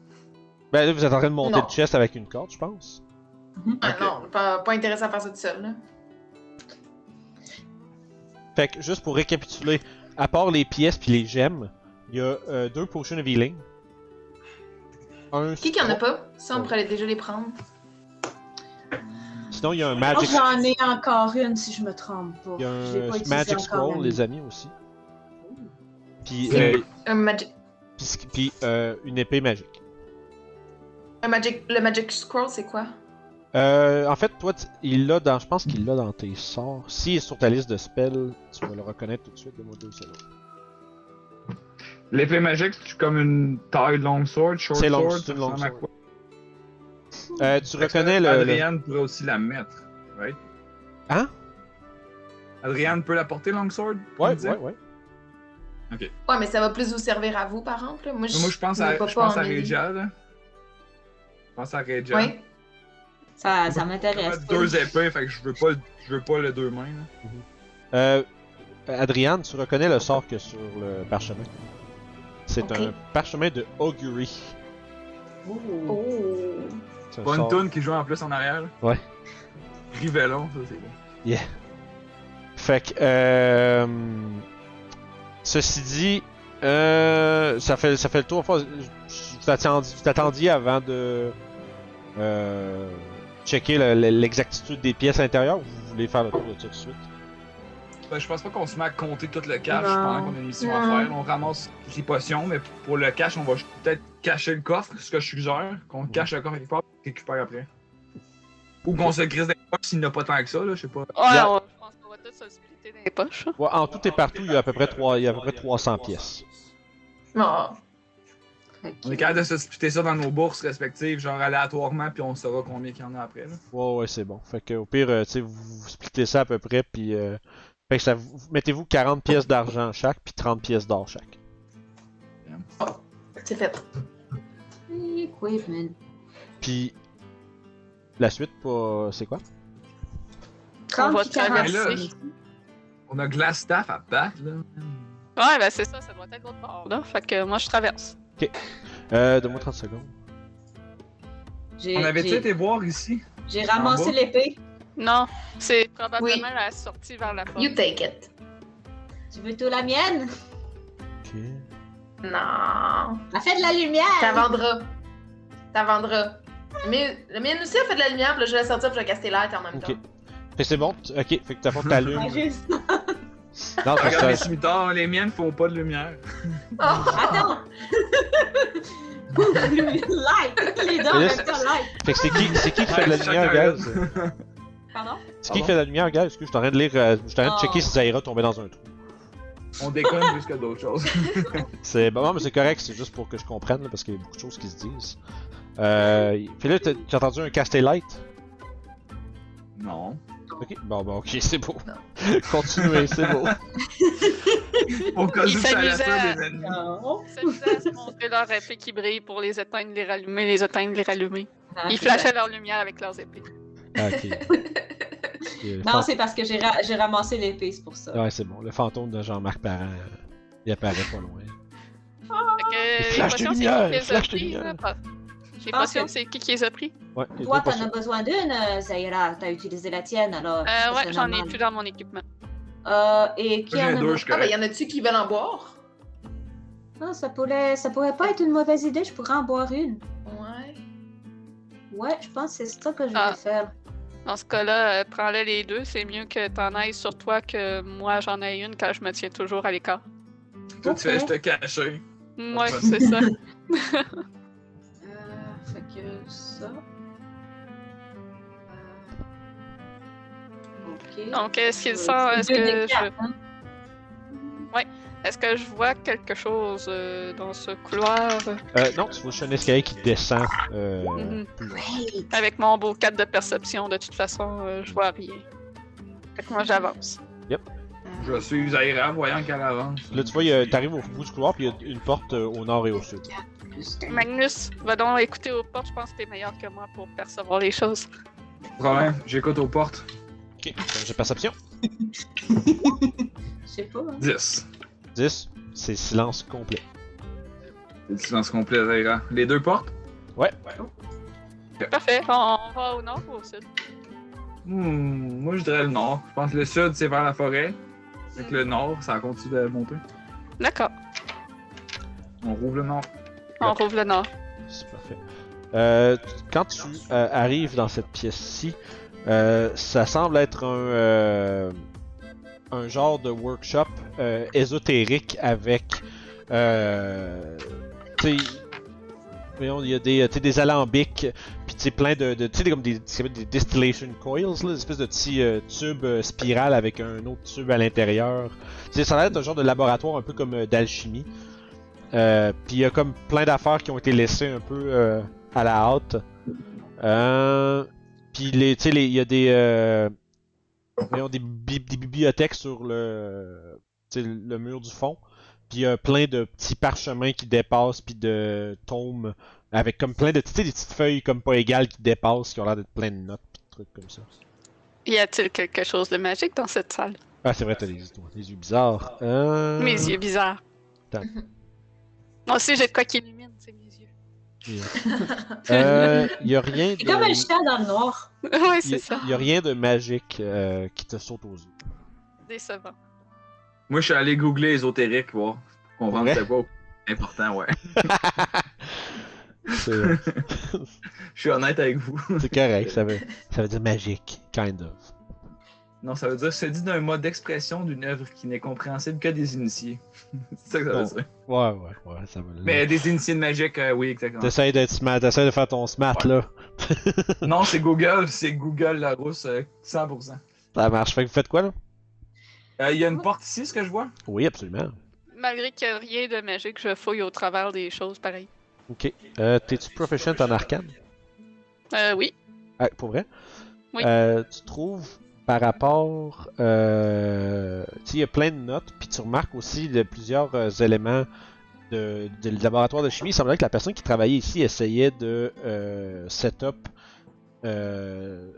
Ben là, vous êtes en train de monter Non. le chest avec une corde, je pense. Ah Ok. non, pas, pas intéressant à faire ça tout seul. Là. Fait que juste pour récapituler, à part les pièces puis les gemmes, il y a euh, deux potions of healing. Un Qui qui en a pas? Ça, on pourrait déjà les prendre. Sinon, il y a un Moi, magic, j'en ai encore une si je me trompe pas. il y a Je l'ai pas un utilisée magic encore, scroll, les amis aussi. Puis, euh, Un magic, puis- puis, euh, une épée magique. un magic, le magic scroll, c'est quoi? Euh, en fait, toi, tu- il l'a dans, je pense qu'il l'a dans tes sorts. S'il est sur ta liste de spells, tu vas le reconnaître tout de suite. Donne-moi deux secondes. L'épée magique, c'est comme une taille long sword, short C'est long- sword. c'est une ça long ressemble à sword. quoi? Euh, tu reconnais le, le- pourrait aussi la mettre, right? Hein? Adrienne peut la porter, long sword? Ouais, disais? ouais, ouais. Ouais, mais ça va plus vous servir à vous, par exemple. là. Moi, je, Moi, je pense à, je pas pense en à. Regia, là. Je pense à Regia. Ouais. Ça, ça On m'intéresse. deux épées, fait que je veux pas, le- je veux pas le deux mains, là. Euh, Adriane, tu reconnais le sort que sur le parchemin. C'est un parchemin de augury. Oh. C'est un Pas une sort- toune qui joue en plus en arrière. là. Ouais. Rivellon, ça, c'est bon. Fait que, euh, ceci dit, euh, ça fait ça fait le tour. Vous attendiez, vous attendiez avant de euh, checker le- le- l'exactitude des pièces intérieures. ou Vous voulez faire le tour de ça tout de suite? Ben, je pense pas qu'on se met à compter tout le cash Non. pendant qu'on a une mission à faire. On ramasse les potions, mais pour le cash, on va peut-être cacher le coffre, ce que je suggère. Qu'on cache le coffre quelque part et récupère après. Ou qu'on se grise des poches s'il n'y en a pas tant que ça, là, je sais pas. Ouais, Yeah. on- je pense qu'on va tous se dans les poches. Ouais, en tout et partout, il y a à peu près trois, il y a à peu près 300 pièces. Oh. On est capable de se splitter ça dans nos bourses respectives, genre aléatoirement, puis on saura combien qu'il y en a après. Là. Ouais, ouais, c'est bon. Fait que au pire, euh, tu sais, vous, vous splittez ça à peu près, puis euh, fait que ça, vous, mettez-vous 40 pièces d'argent chaque, puis 30 pièces d'or chaque. C'est fait. Equipment. Puis la suite, pas, c'est quoi? On va 30 puis 40. traverser. On a Glastaff à battre, là. Ouais, ben c'est ça, ça doit être l'autre bord, là. Fait que moi, je traverse. Euh, donne-moi 30 secondes. J'ai- On avait-tu été voir ici? J'ai ramassé l'épée. Non, c'est probablement Oui. la sortie vers la porte. You take it. Tu veux tout la mienne? Ok. Non. Elle fait de la lumière! T'en vendras. T'en vendras. Mais le mien aussi a fait de la lumière, puis là, je vais la sortir, puis je vais caster l'air en même Ok. temps. Que c'est bon, tu- ok, fait que t'as fait t'allumes. <laughs> Ouais, juste- Non, parce Regarde que mes ça- cimitards, les miennes font pas de lumière. Oh! Attends! light! Les Mais là, temps, light! fait que c'est qui, c'est qui qui fait de la Ouais, lumière, chacun gaz? Pardon? C'est qui qui Pardon? fait de la lumière, gaz? Excuse, je suis en train de lire, euh, je suis en train de checker Oh. si Zaira tombait dans un trou. On déconne plus que d'autres choses. <laughs> C'est bon, mais c'est correct, c'est juste pour que je comprenne, là, parce qu'il y a beaucoup de choses qui se disent. Euh, puis là, t'as t'as entendu un casté light? Non. Ok, bon, bon, ok, c'est beau. <laughs> Continuez, c'est beau. Au cas où Il ça allait s'amusait faire à- des ennemis. Non. Ils s'amusaient à se montrer leur épée qui brille pour les éteindre, les rallumer, les éteindre, les rallumer. Ah, Ils c'est flashaient leur lumière avec leurs épées. Ah, ok. <laughs> Euh, Non, c'est parce que j'ai ra- j'ai ramassé l'épée, c'est pour ça. Ouais, c'est bon. Le fantôme de Jean-Marc Parent, euh, il apparaît pas loin. Fait que, les flash de potions, c'est lumière, flash de lumière. là? Les pense potions, que- c'est qui qui les a pris? Ouais, les Toi, t'en as besoin d'une, euh, Zaira. T'as utilisé la tienne, alors. Euh, ouais, j'en ai plus dans mon équipement. Euh, et qui en a deux, Ah, ben, y en a-tu qui veulent en boire? Ah, ça pourrait, ça pourrait pas être une mauvaise idée, je pourrais en boire une. Ouais. Ouais, je pense que c'est ça que je vais Ah. faire. Dans ce cas-là, euh, prends-les les deux. C'est mieux que t'en ailles sur toi que moi j'en ai une quand je me tiens toujours à l'écart. Toi, tu fais Ok. juste te cacher. Ouais, c'est ça. <laughs> Que ça. Euh. Donc, est-ce qu'il Euh, sent. c'est Est-ce que, je... hein. est-ce que je vois quelque chose euh, dans ce couloir? Euh, non, tu vois juste un escalier qui descend euh, Mhm. Avec mon beau 4 de perception, de toute façon, euh, je vois rien. Fait que moi j'avance. Je suis Zaira, voyant qu'elle avance. Là, tu vois, il y a- t'arrives au bout du couloir, puis il y a une porte euh, au nord et au sud. Plus. Magnus, va donc écouter aux portes, je pense que t'es meilleur que moi pour percevoir les choses. Problème, j'écoute aux portes. Ok, j'ai perception. Je sais pas. hein. 10. 10, c'est silence complet. C'est le silence complet, Zaira. Les deux portes? Parfait, on va au nord ou au sud? Hmm, moi, je dirais le nord. Je pense que le sud, c'est vers la forêt. Que le nord, ça continue de monter. D'accord, On rouvre le nord. On rouvre le nord. C'est parfait. Euh, quand tu euh, arrives dans cette pièce-ci, euh, ça semble être un, un genre de workshop ésotérique avec. Tu il y a des, des alambics, puis plein de. de tu sais, comme des, des distillation coils, là, des espèces de petits euh, tubes euh, spirales avec un autre tube à l'intérieur. Ça a l'air un genre de laboratoire un peu comme euh, d'alchimie. Euh, puis il y a comme plein d'affaires qui ont été laissées un peu euh, à la hâte. Euh, puis les, tu sais, les- il y a des, euh, voyons, des, bi- des bibliothèques sur le, le mur du fond. Puis il y a plein de petits parchemins qui dépassent, puis de tomes avec comme plein de, tu sais, des petites feuilles comme pas égales qui dépassent, qui ont l'air d'être plein de notes, puis de trucs comme ça. Y a-t-il quelque chose de magique dans cette salle? Ah, c'est vrai, t'as des, des yeux bizarres. Euh... Mes yeux bizarres. Attends. <laughs> Moi aussi, j'ai de quoi qui illumine, c'est mes yeux. <laughs> Euh, il y a rien C'est comme un de, chien dans le noir. <laughs> ouais, c'est a- ça. il y a rien de magique euh, qui te saute aux yeux. Décevant. Moi, je suis allé googler ésotérique, voir. Pour comprendre c'était quoi important, ouais. <laughs> C'est Je suis honnête avec vous. c'est correct, ça veut, ça veut dire magique, kind of. Non, ça veut dire c'est dit d'un mode d'expression d'une œuvre qui n'est compréhensible que des initiés. <laughs> c'est ça que ça veut dire. Ouais, ouais, ouais, ça va. Mais des initiés de magique, euh, oui, exactement. T'essayes d'être smart, t'essayes de faire ton smart Ouais. là. <laughs> non, c'est Google, c'est Google la rousse, euh, 100%. Ça marche. Fait que vous faites quoi là? Euh, Il y a une porte ici, ce que je vois? Oui, absolument. Malgré qu'il n'y a rien de magique, je fouille au travers des choses pareilles. Ok. Euh, T'es-tu proficient en arcane? Euh, oui. Ah, pour vrai? Oui. Euh, tu trouves par rapport. Euh, tu sais, il y a plein de notes, puis tu remarques aussi de plusieurs euh, éléments de, de laboratoire de chimie. Il semblerait que la personne qui travaillait ici essayait de euh, set up euh,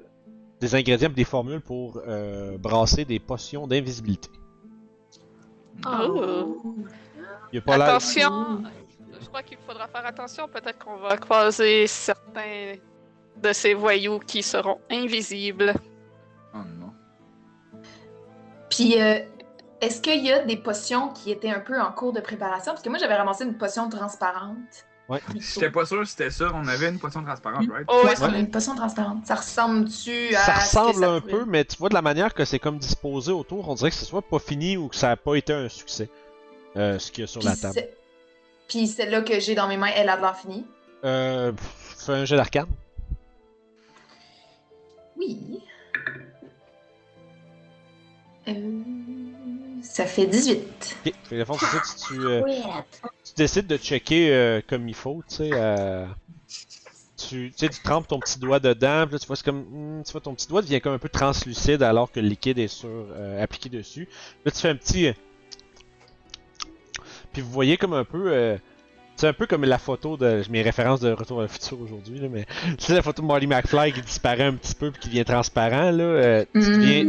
des ingrédients des formules pour euh, brasser des potions d'invisibilité. Oh. Il a pas l'air. Attention! Je crois qu'il faudra faire attention. Peut-être qu'on va croiser certains de ces voyous qui seront invisibles. Puis, euh, est-ce qu'il y a des potions qui étaient un peu en cours de préparation? Parce que moi, j'avais ramassé une potion transparente. Ouais. J'étais pas sûr si c'était ça. On avait une potion transparente, right? Oh, Ouais, ouais, une potion transparente. Ça ressemble-tu à. Ça ce que ressemble un pourrait- peu, mais tu vois de la manière que c'est comme disposé autour, on dirait que c'est soit pas fini ou que ça a pas été un succès. Euh, ce qu'il y a sur la table. c'est- Puis celle-là que j'ai dans mes mains, elle a de l'air finie. Euh, fais un jet d'arcane. Oui. Euh, Ça fait 18. Ok, fait fond, ça, tu, tu, euh, tu décides de checker euh, comme il faut, tu sais. euh, tu, tu sais, tu trempes ton petit doigt dedans, puis là, tu vois, c'est comme. hmm, tu vois, ton petit doigt devient comme un peu translucide alors que le liquide est sur, euh, appliqué dessus. Là, tu fais un petit. euh, Puis vous voyez comme un peu. euh, c'est un peu comme la photo de. Mes références de Retour vers le futur aujourd'hui, là, mais. <laughs> Tu sais, la photo de Marty McFly qui disparaît un petit peu puis qui devient transparent, là. euh, tu Mhm. deviens.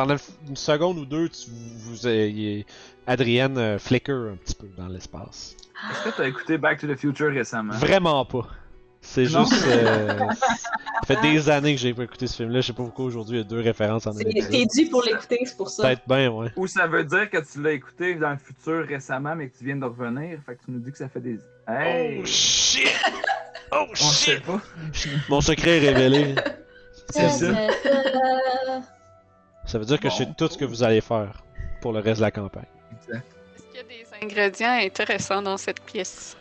Pendant une seconde ou deux, tu, vous, euh, y- Adrienne euh, flicker un petit peu dans l'espace. Est-ce que t'as écouté Back to the Future récemment? Vraiment pas. C'est juste. euh, <laughs> ça fait des années que j'ai pas écouté ce film-là. Je sais pas pourquoi aujourd'hui il y a deux références en même C'est- T'es dû pour l'écouter, c'est pour ça. Peut-être bien, ouais. Ou ça veut dire que tu l'as écouté dans le futur récemment, mais que tu viens de revenir. Fait que tu nous dis que ça fait des. Hey! Oh shit! <laughs> Oh On sait shit! pas. Mon secret est révélé. C'est ça. Ça veut dire que je sais Bon. tout ce que vous allez faire pour le reste de la campagne. Est-ce qu'il y a des ingrédients intéressants dans cette pièce?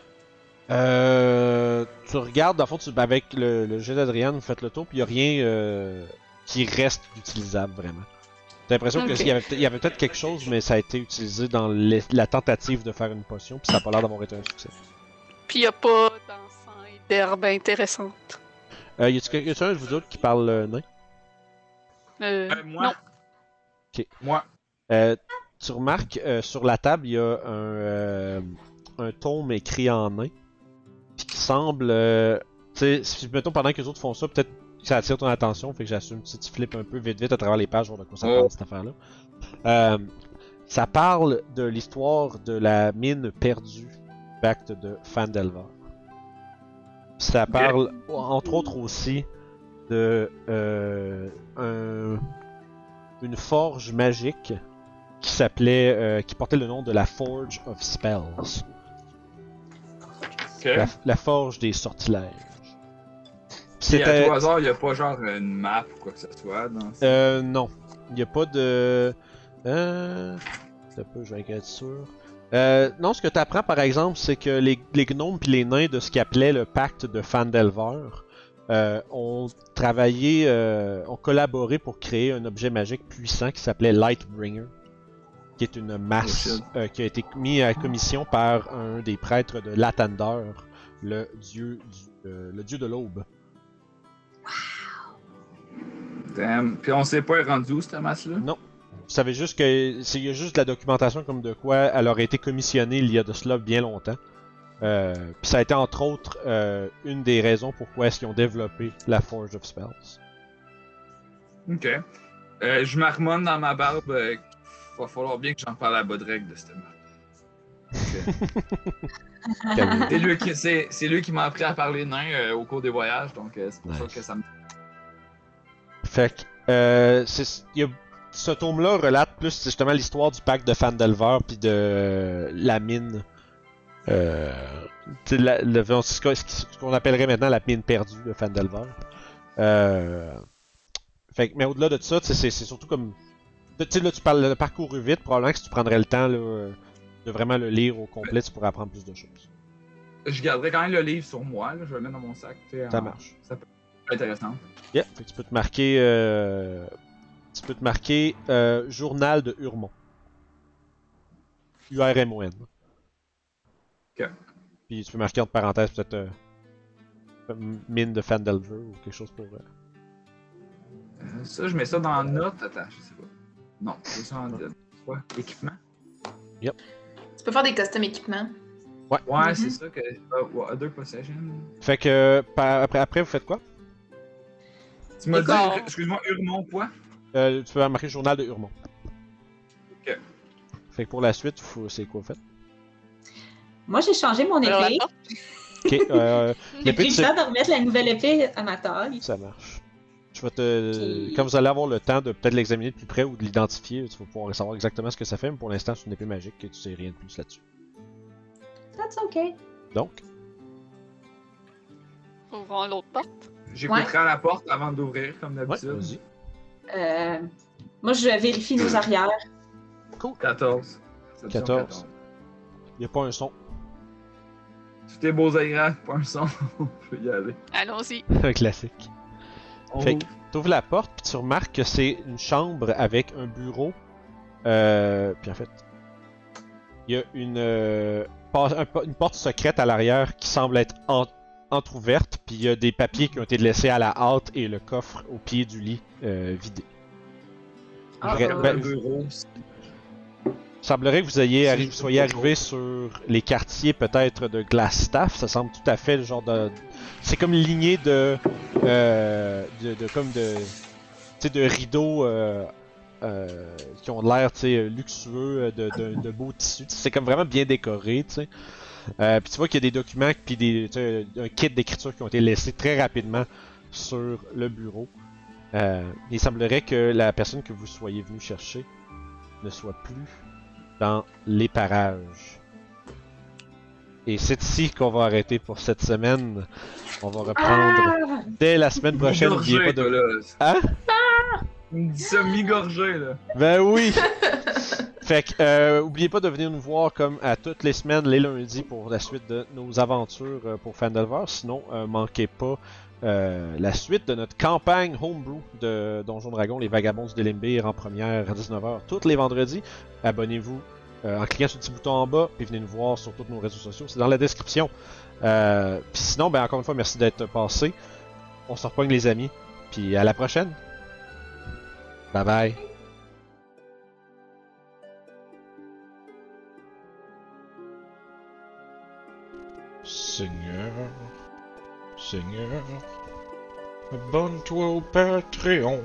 Euh, tu regardes, dans le fond, tu, avec le, le jet d'Adrienne, vous faites le tour, puis il n'y a rien euh, qui reste utilisable vraiment. T'as l'impression qu'il y avait, peut-être quelque chose, mais ça a été utilisé dans les- la tentative de faire une potion, puis ça n'a pas l'air d'avoir été un succès. Puis il n'y a pas d'encens et d'herbes intéressantes. Euh, y a-tu quel- y a-tu un de vous autres qui parle euh, nain? Euh, Euh, moi. Non. Ok. Moi. Euh, tu remarques, euh, sur la table, il y a un, euh, un tome écrit en nain, puis qui semble... tu sais, si, mettons, pendant que les autres font ça, peut-être que ça attire ton attention, fait que j'assume si tu flippes un peu vite vite à travers les pages, voir de quoi ça Oh. cette affaire-là. Ça parle de l'histoire de la mine perdue, pacte de Fandelver. Ça parle, entre autres aussi, de euh, un- une forge magique qui s'appelait, euh, qui portait le nom de la Forge of Spells, la, la forge des sortilèges. Puis à C'était, tout hasard, il y a pas genre une map ou quoi que ce soit dans ce- euh, non, il n'y a pas de, euh, un peu, je vais être sûr. Euh, non, ce que tu apprends par exemple, c'est que les, les gnomes puis les nains de ce qu'appelait le pacte de Fandelver euh, ont travaillé, euh, ont collaboré pour créer un objet magique puissant qui s'appelait Lightbringer, qui est une masse Oh, euh, qui a été mis à commission par un des prêtres de Lathander, le dieu, du, euh, le dieu de l'aube. Damn. Puis on sait pas rendue où cette masse-là? Non. Vous savez juste que c'est juste de la documentation comme de quoi elle aurait été commissionnée il y a de cela bien longtemps. Euh, puis ça a été entre autres euh, une des raisons pourquoi est-ce qu'ils ont développé la Forge of Spells. Ok. Euh, je marmonne dans ma barbe. euh, va falloir bien que j'en parle à Bodreg de cette marque. <laughs> C'est lui qui, c'est, c'est lui qui m'a appris à parler nain euh, au cours des voyages, donc euh, c'est pour ça Nice. que ça me. fait que euh, c'est- il y a- ce tome-là relate plus justement l'histoire du pacte de Fandelver puis de euh, la mine. Euh, la- le- ce qu'on- appellerait maintenant la mine perdue de Fandelver. Euh, fait mais au-delà de ça, c'est surtout comme. Tu sais, là, tu parles de parcours vite, probablement que si tu prendrais le temps là, euh, de vraiment le lire au complet, tu pourrais apprendre plus de choses. Je garderai quand même le livre sur moi, là, je le mettre dans mon sac. Ça en- marche. Ça peut être intéressant. Yeah, fait que tu peux te marquer. euh, tu peux te marquer euh, Journal de Hurmon. U-R-M-O-N. Puis tu peux marquer entre parenthèses peut-être euh, mine de Fandelver ou quelque chose pour. euh, Euh, ça, je mets ça dans note. Attends, je sais pas. Non, c'est ça en. Quoi? Équipement? Tu peux faire des custom équipements. Ouais, Mhm. c'est ça que. ouais, other possession. Fait que euh, par- après, après, vous faites quoi? Tu m'as dit, excuse-moi, Hurmon, quoi? Euh, Tu peux marquer Journal de Hurmon. Ok. Fait que pour la suite, faut- c'est quoi vous faites? Moi, j'ai changé mon épée. <laughs> Ok, euh, <laughs> J'ai l'épée pris le temps de remettre la nouvelle épée à ma taille. Ça marche. Je vais te. Puis- Quand vous allez avoir le temps de peut-être l'examiner de plus près ou de l'identifier, tu vas pouvoir savoir exactement ce que ça fait, mais pour l'instant, c'est une épée magique et tu sais rien de plus là-dessus. That's okay. Donc, Ouvrons l'autre porte. J'écouterai à la porte avant d'ouvrir, comme ouais, d'habitude. Euh, moi, je vérifie nos arrières. 14. Perception 14. Y a pas un son. Tout est beau agréable, pas un son. <laughs> Je vais y aller. Allons-y. Un classique. On Fait ouvre. que t'ouvres la porte, puis tu remarques que c'est une chambre avec un bureau. Euh, puis en fait, il y a une, euh, une porte secrète à l'arrière qui semble être en- entrouverte, puis il y a des papiers qui ont été laissés à la hâte et le coffre au pied du lit euh, vidé. Ah, ben, le bureau. Il semblerait que vous, ayez arri- soyez arrivé sur les quartiers peut-être de Glassstaff. Ça semble tout à fait le genre de. C'est comme une lignée de, euh, de, de comme de, tu sais, de rideaux euh, euh, qui ont l'air, tu sais, luxueux, euh, de, de, de beaux tissus. C'est comme vraiment bien décoré, tu sais. Euh, puis tu vois qu'il y a des documents puis des, un kit d'écriture qui ont été laissés très rapidement sur le bureau. Euh, il semblerait que la personne que vous soyez venu chercher ne soit plus dans les parages. Et c'est ici qu'on va arrêter pour cette semaine. On va reprendre dès la semaine prochaine. N'oubliez pas de. là. Hein? Il me dit ça mi-gorgé, là. Ben oui! <laughs> fait que, euh, oubliez pas de venir nous voir comme à toutes les semaines, les lundis, pour la suite de nos aventures euh, pour Fandelver. Sinon, euh, manquez pas euh, la suite de notre campagne Homebrew de Donjon Dragon, les Vagabonds de Limbir en première à 19h tous les vendredis. Abonnez-vous euh, en cliquant sur le petit bouton en bas, puis venez nous voir sur tous nos réseaux sociaux. C'est dans la description. Euh, puis sinon, ben encore une fois, merci d'être passé. On se repogne les amis, puis à la prochaine. Bye bye. Seigneur, Seigneur, abonne-toi au Patreon.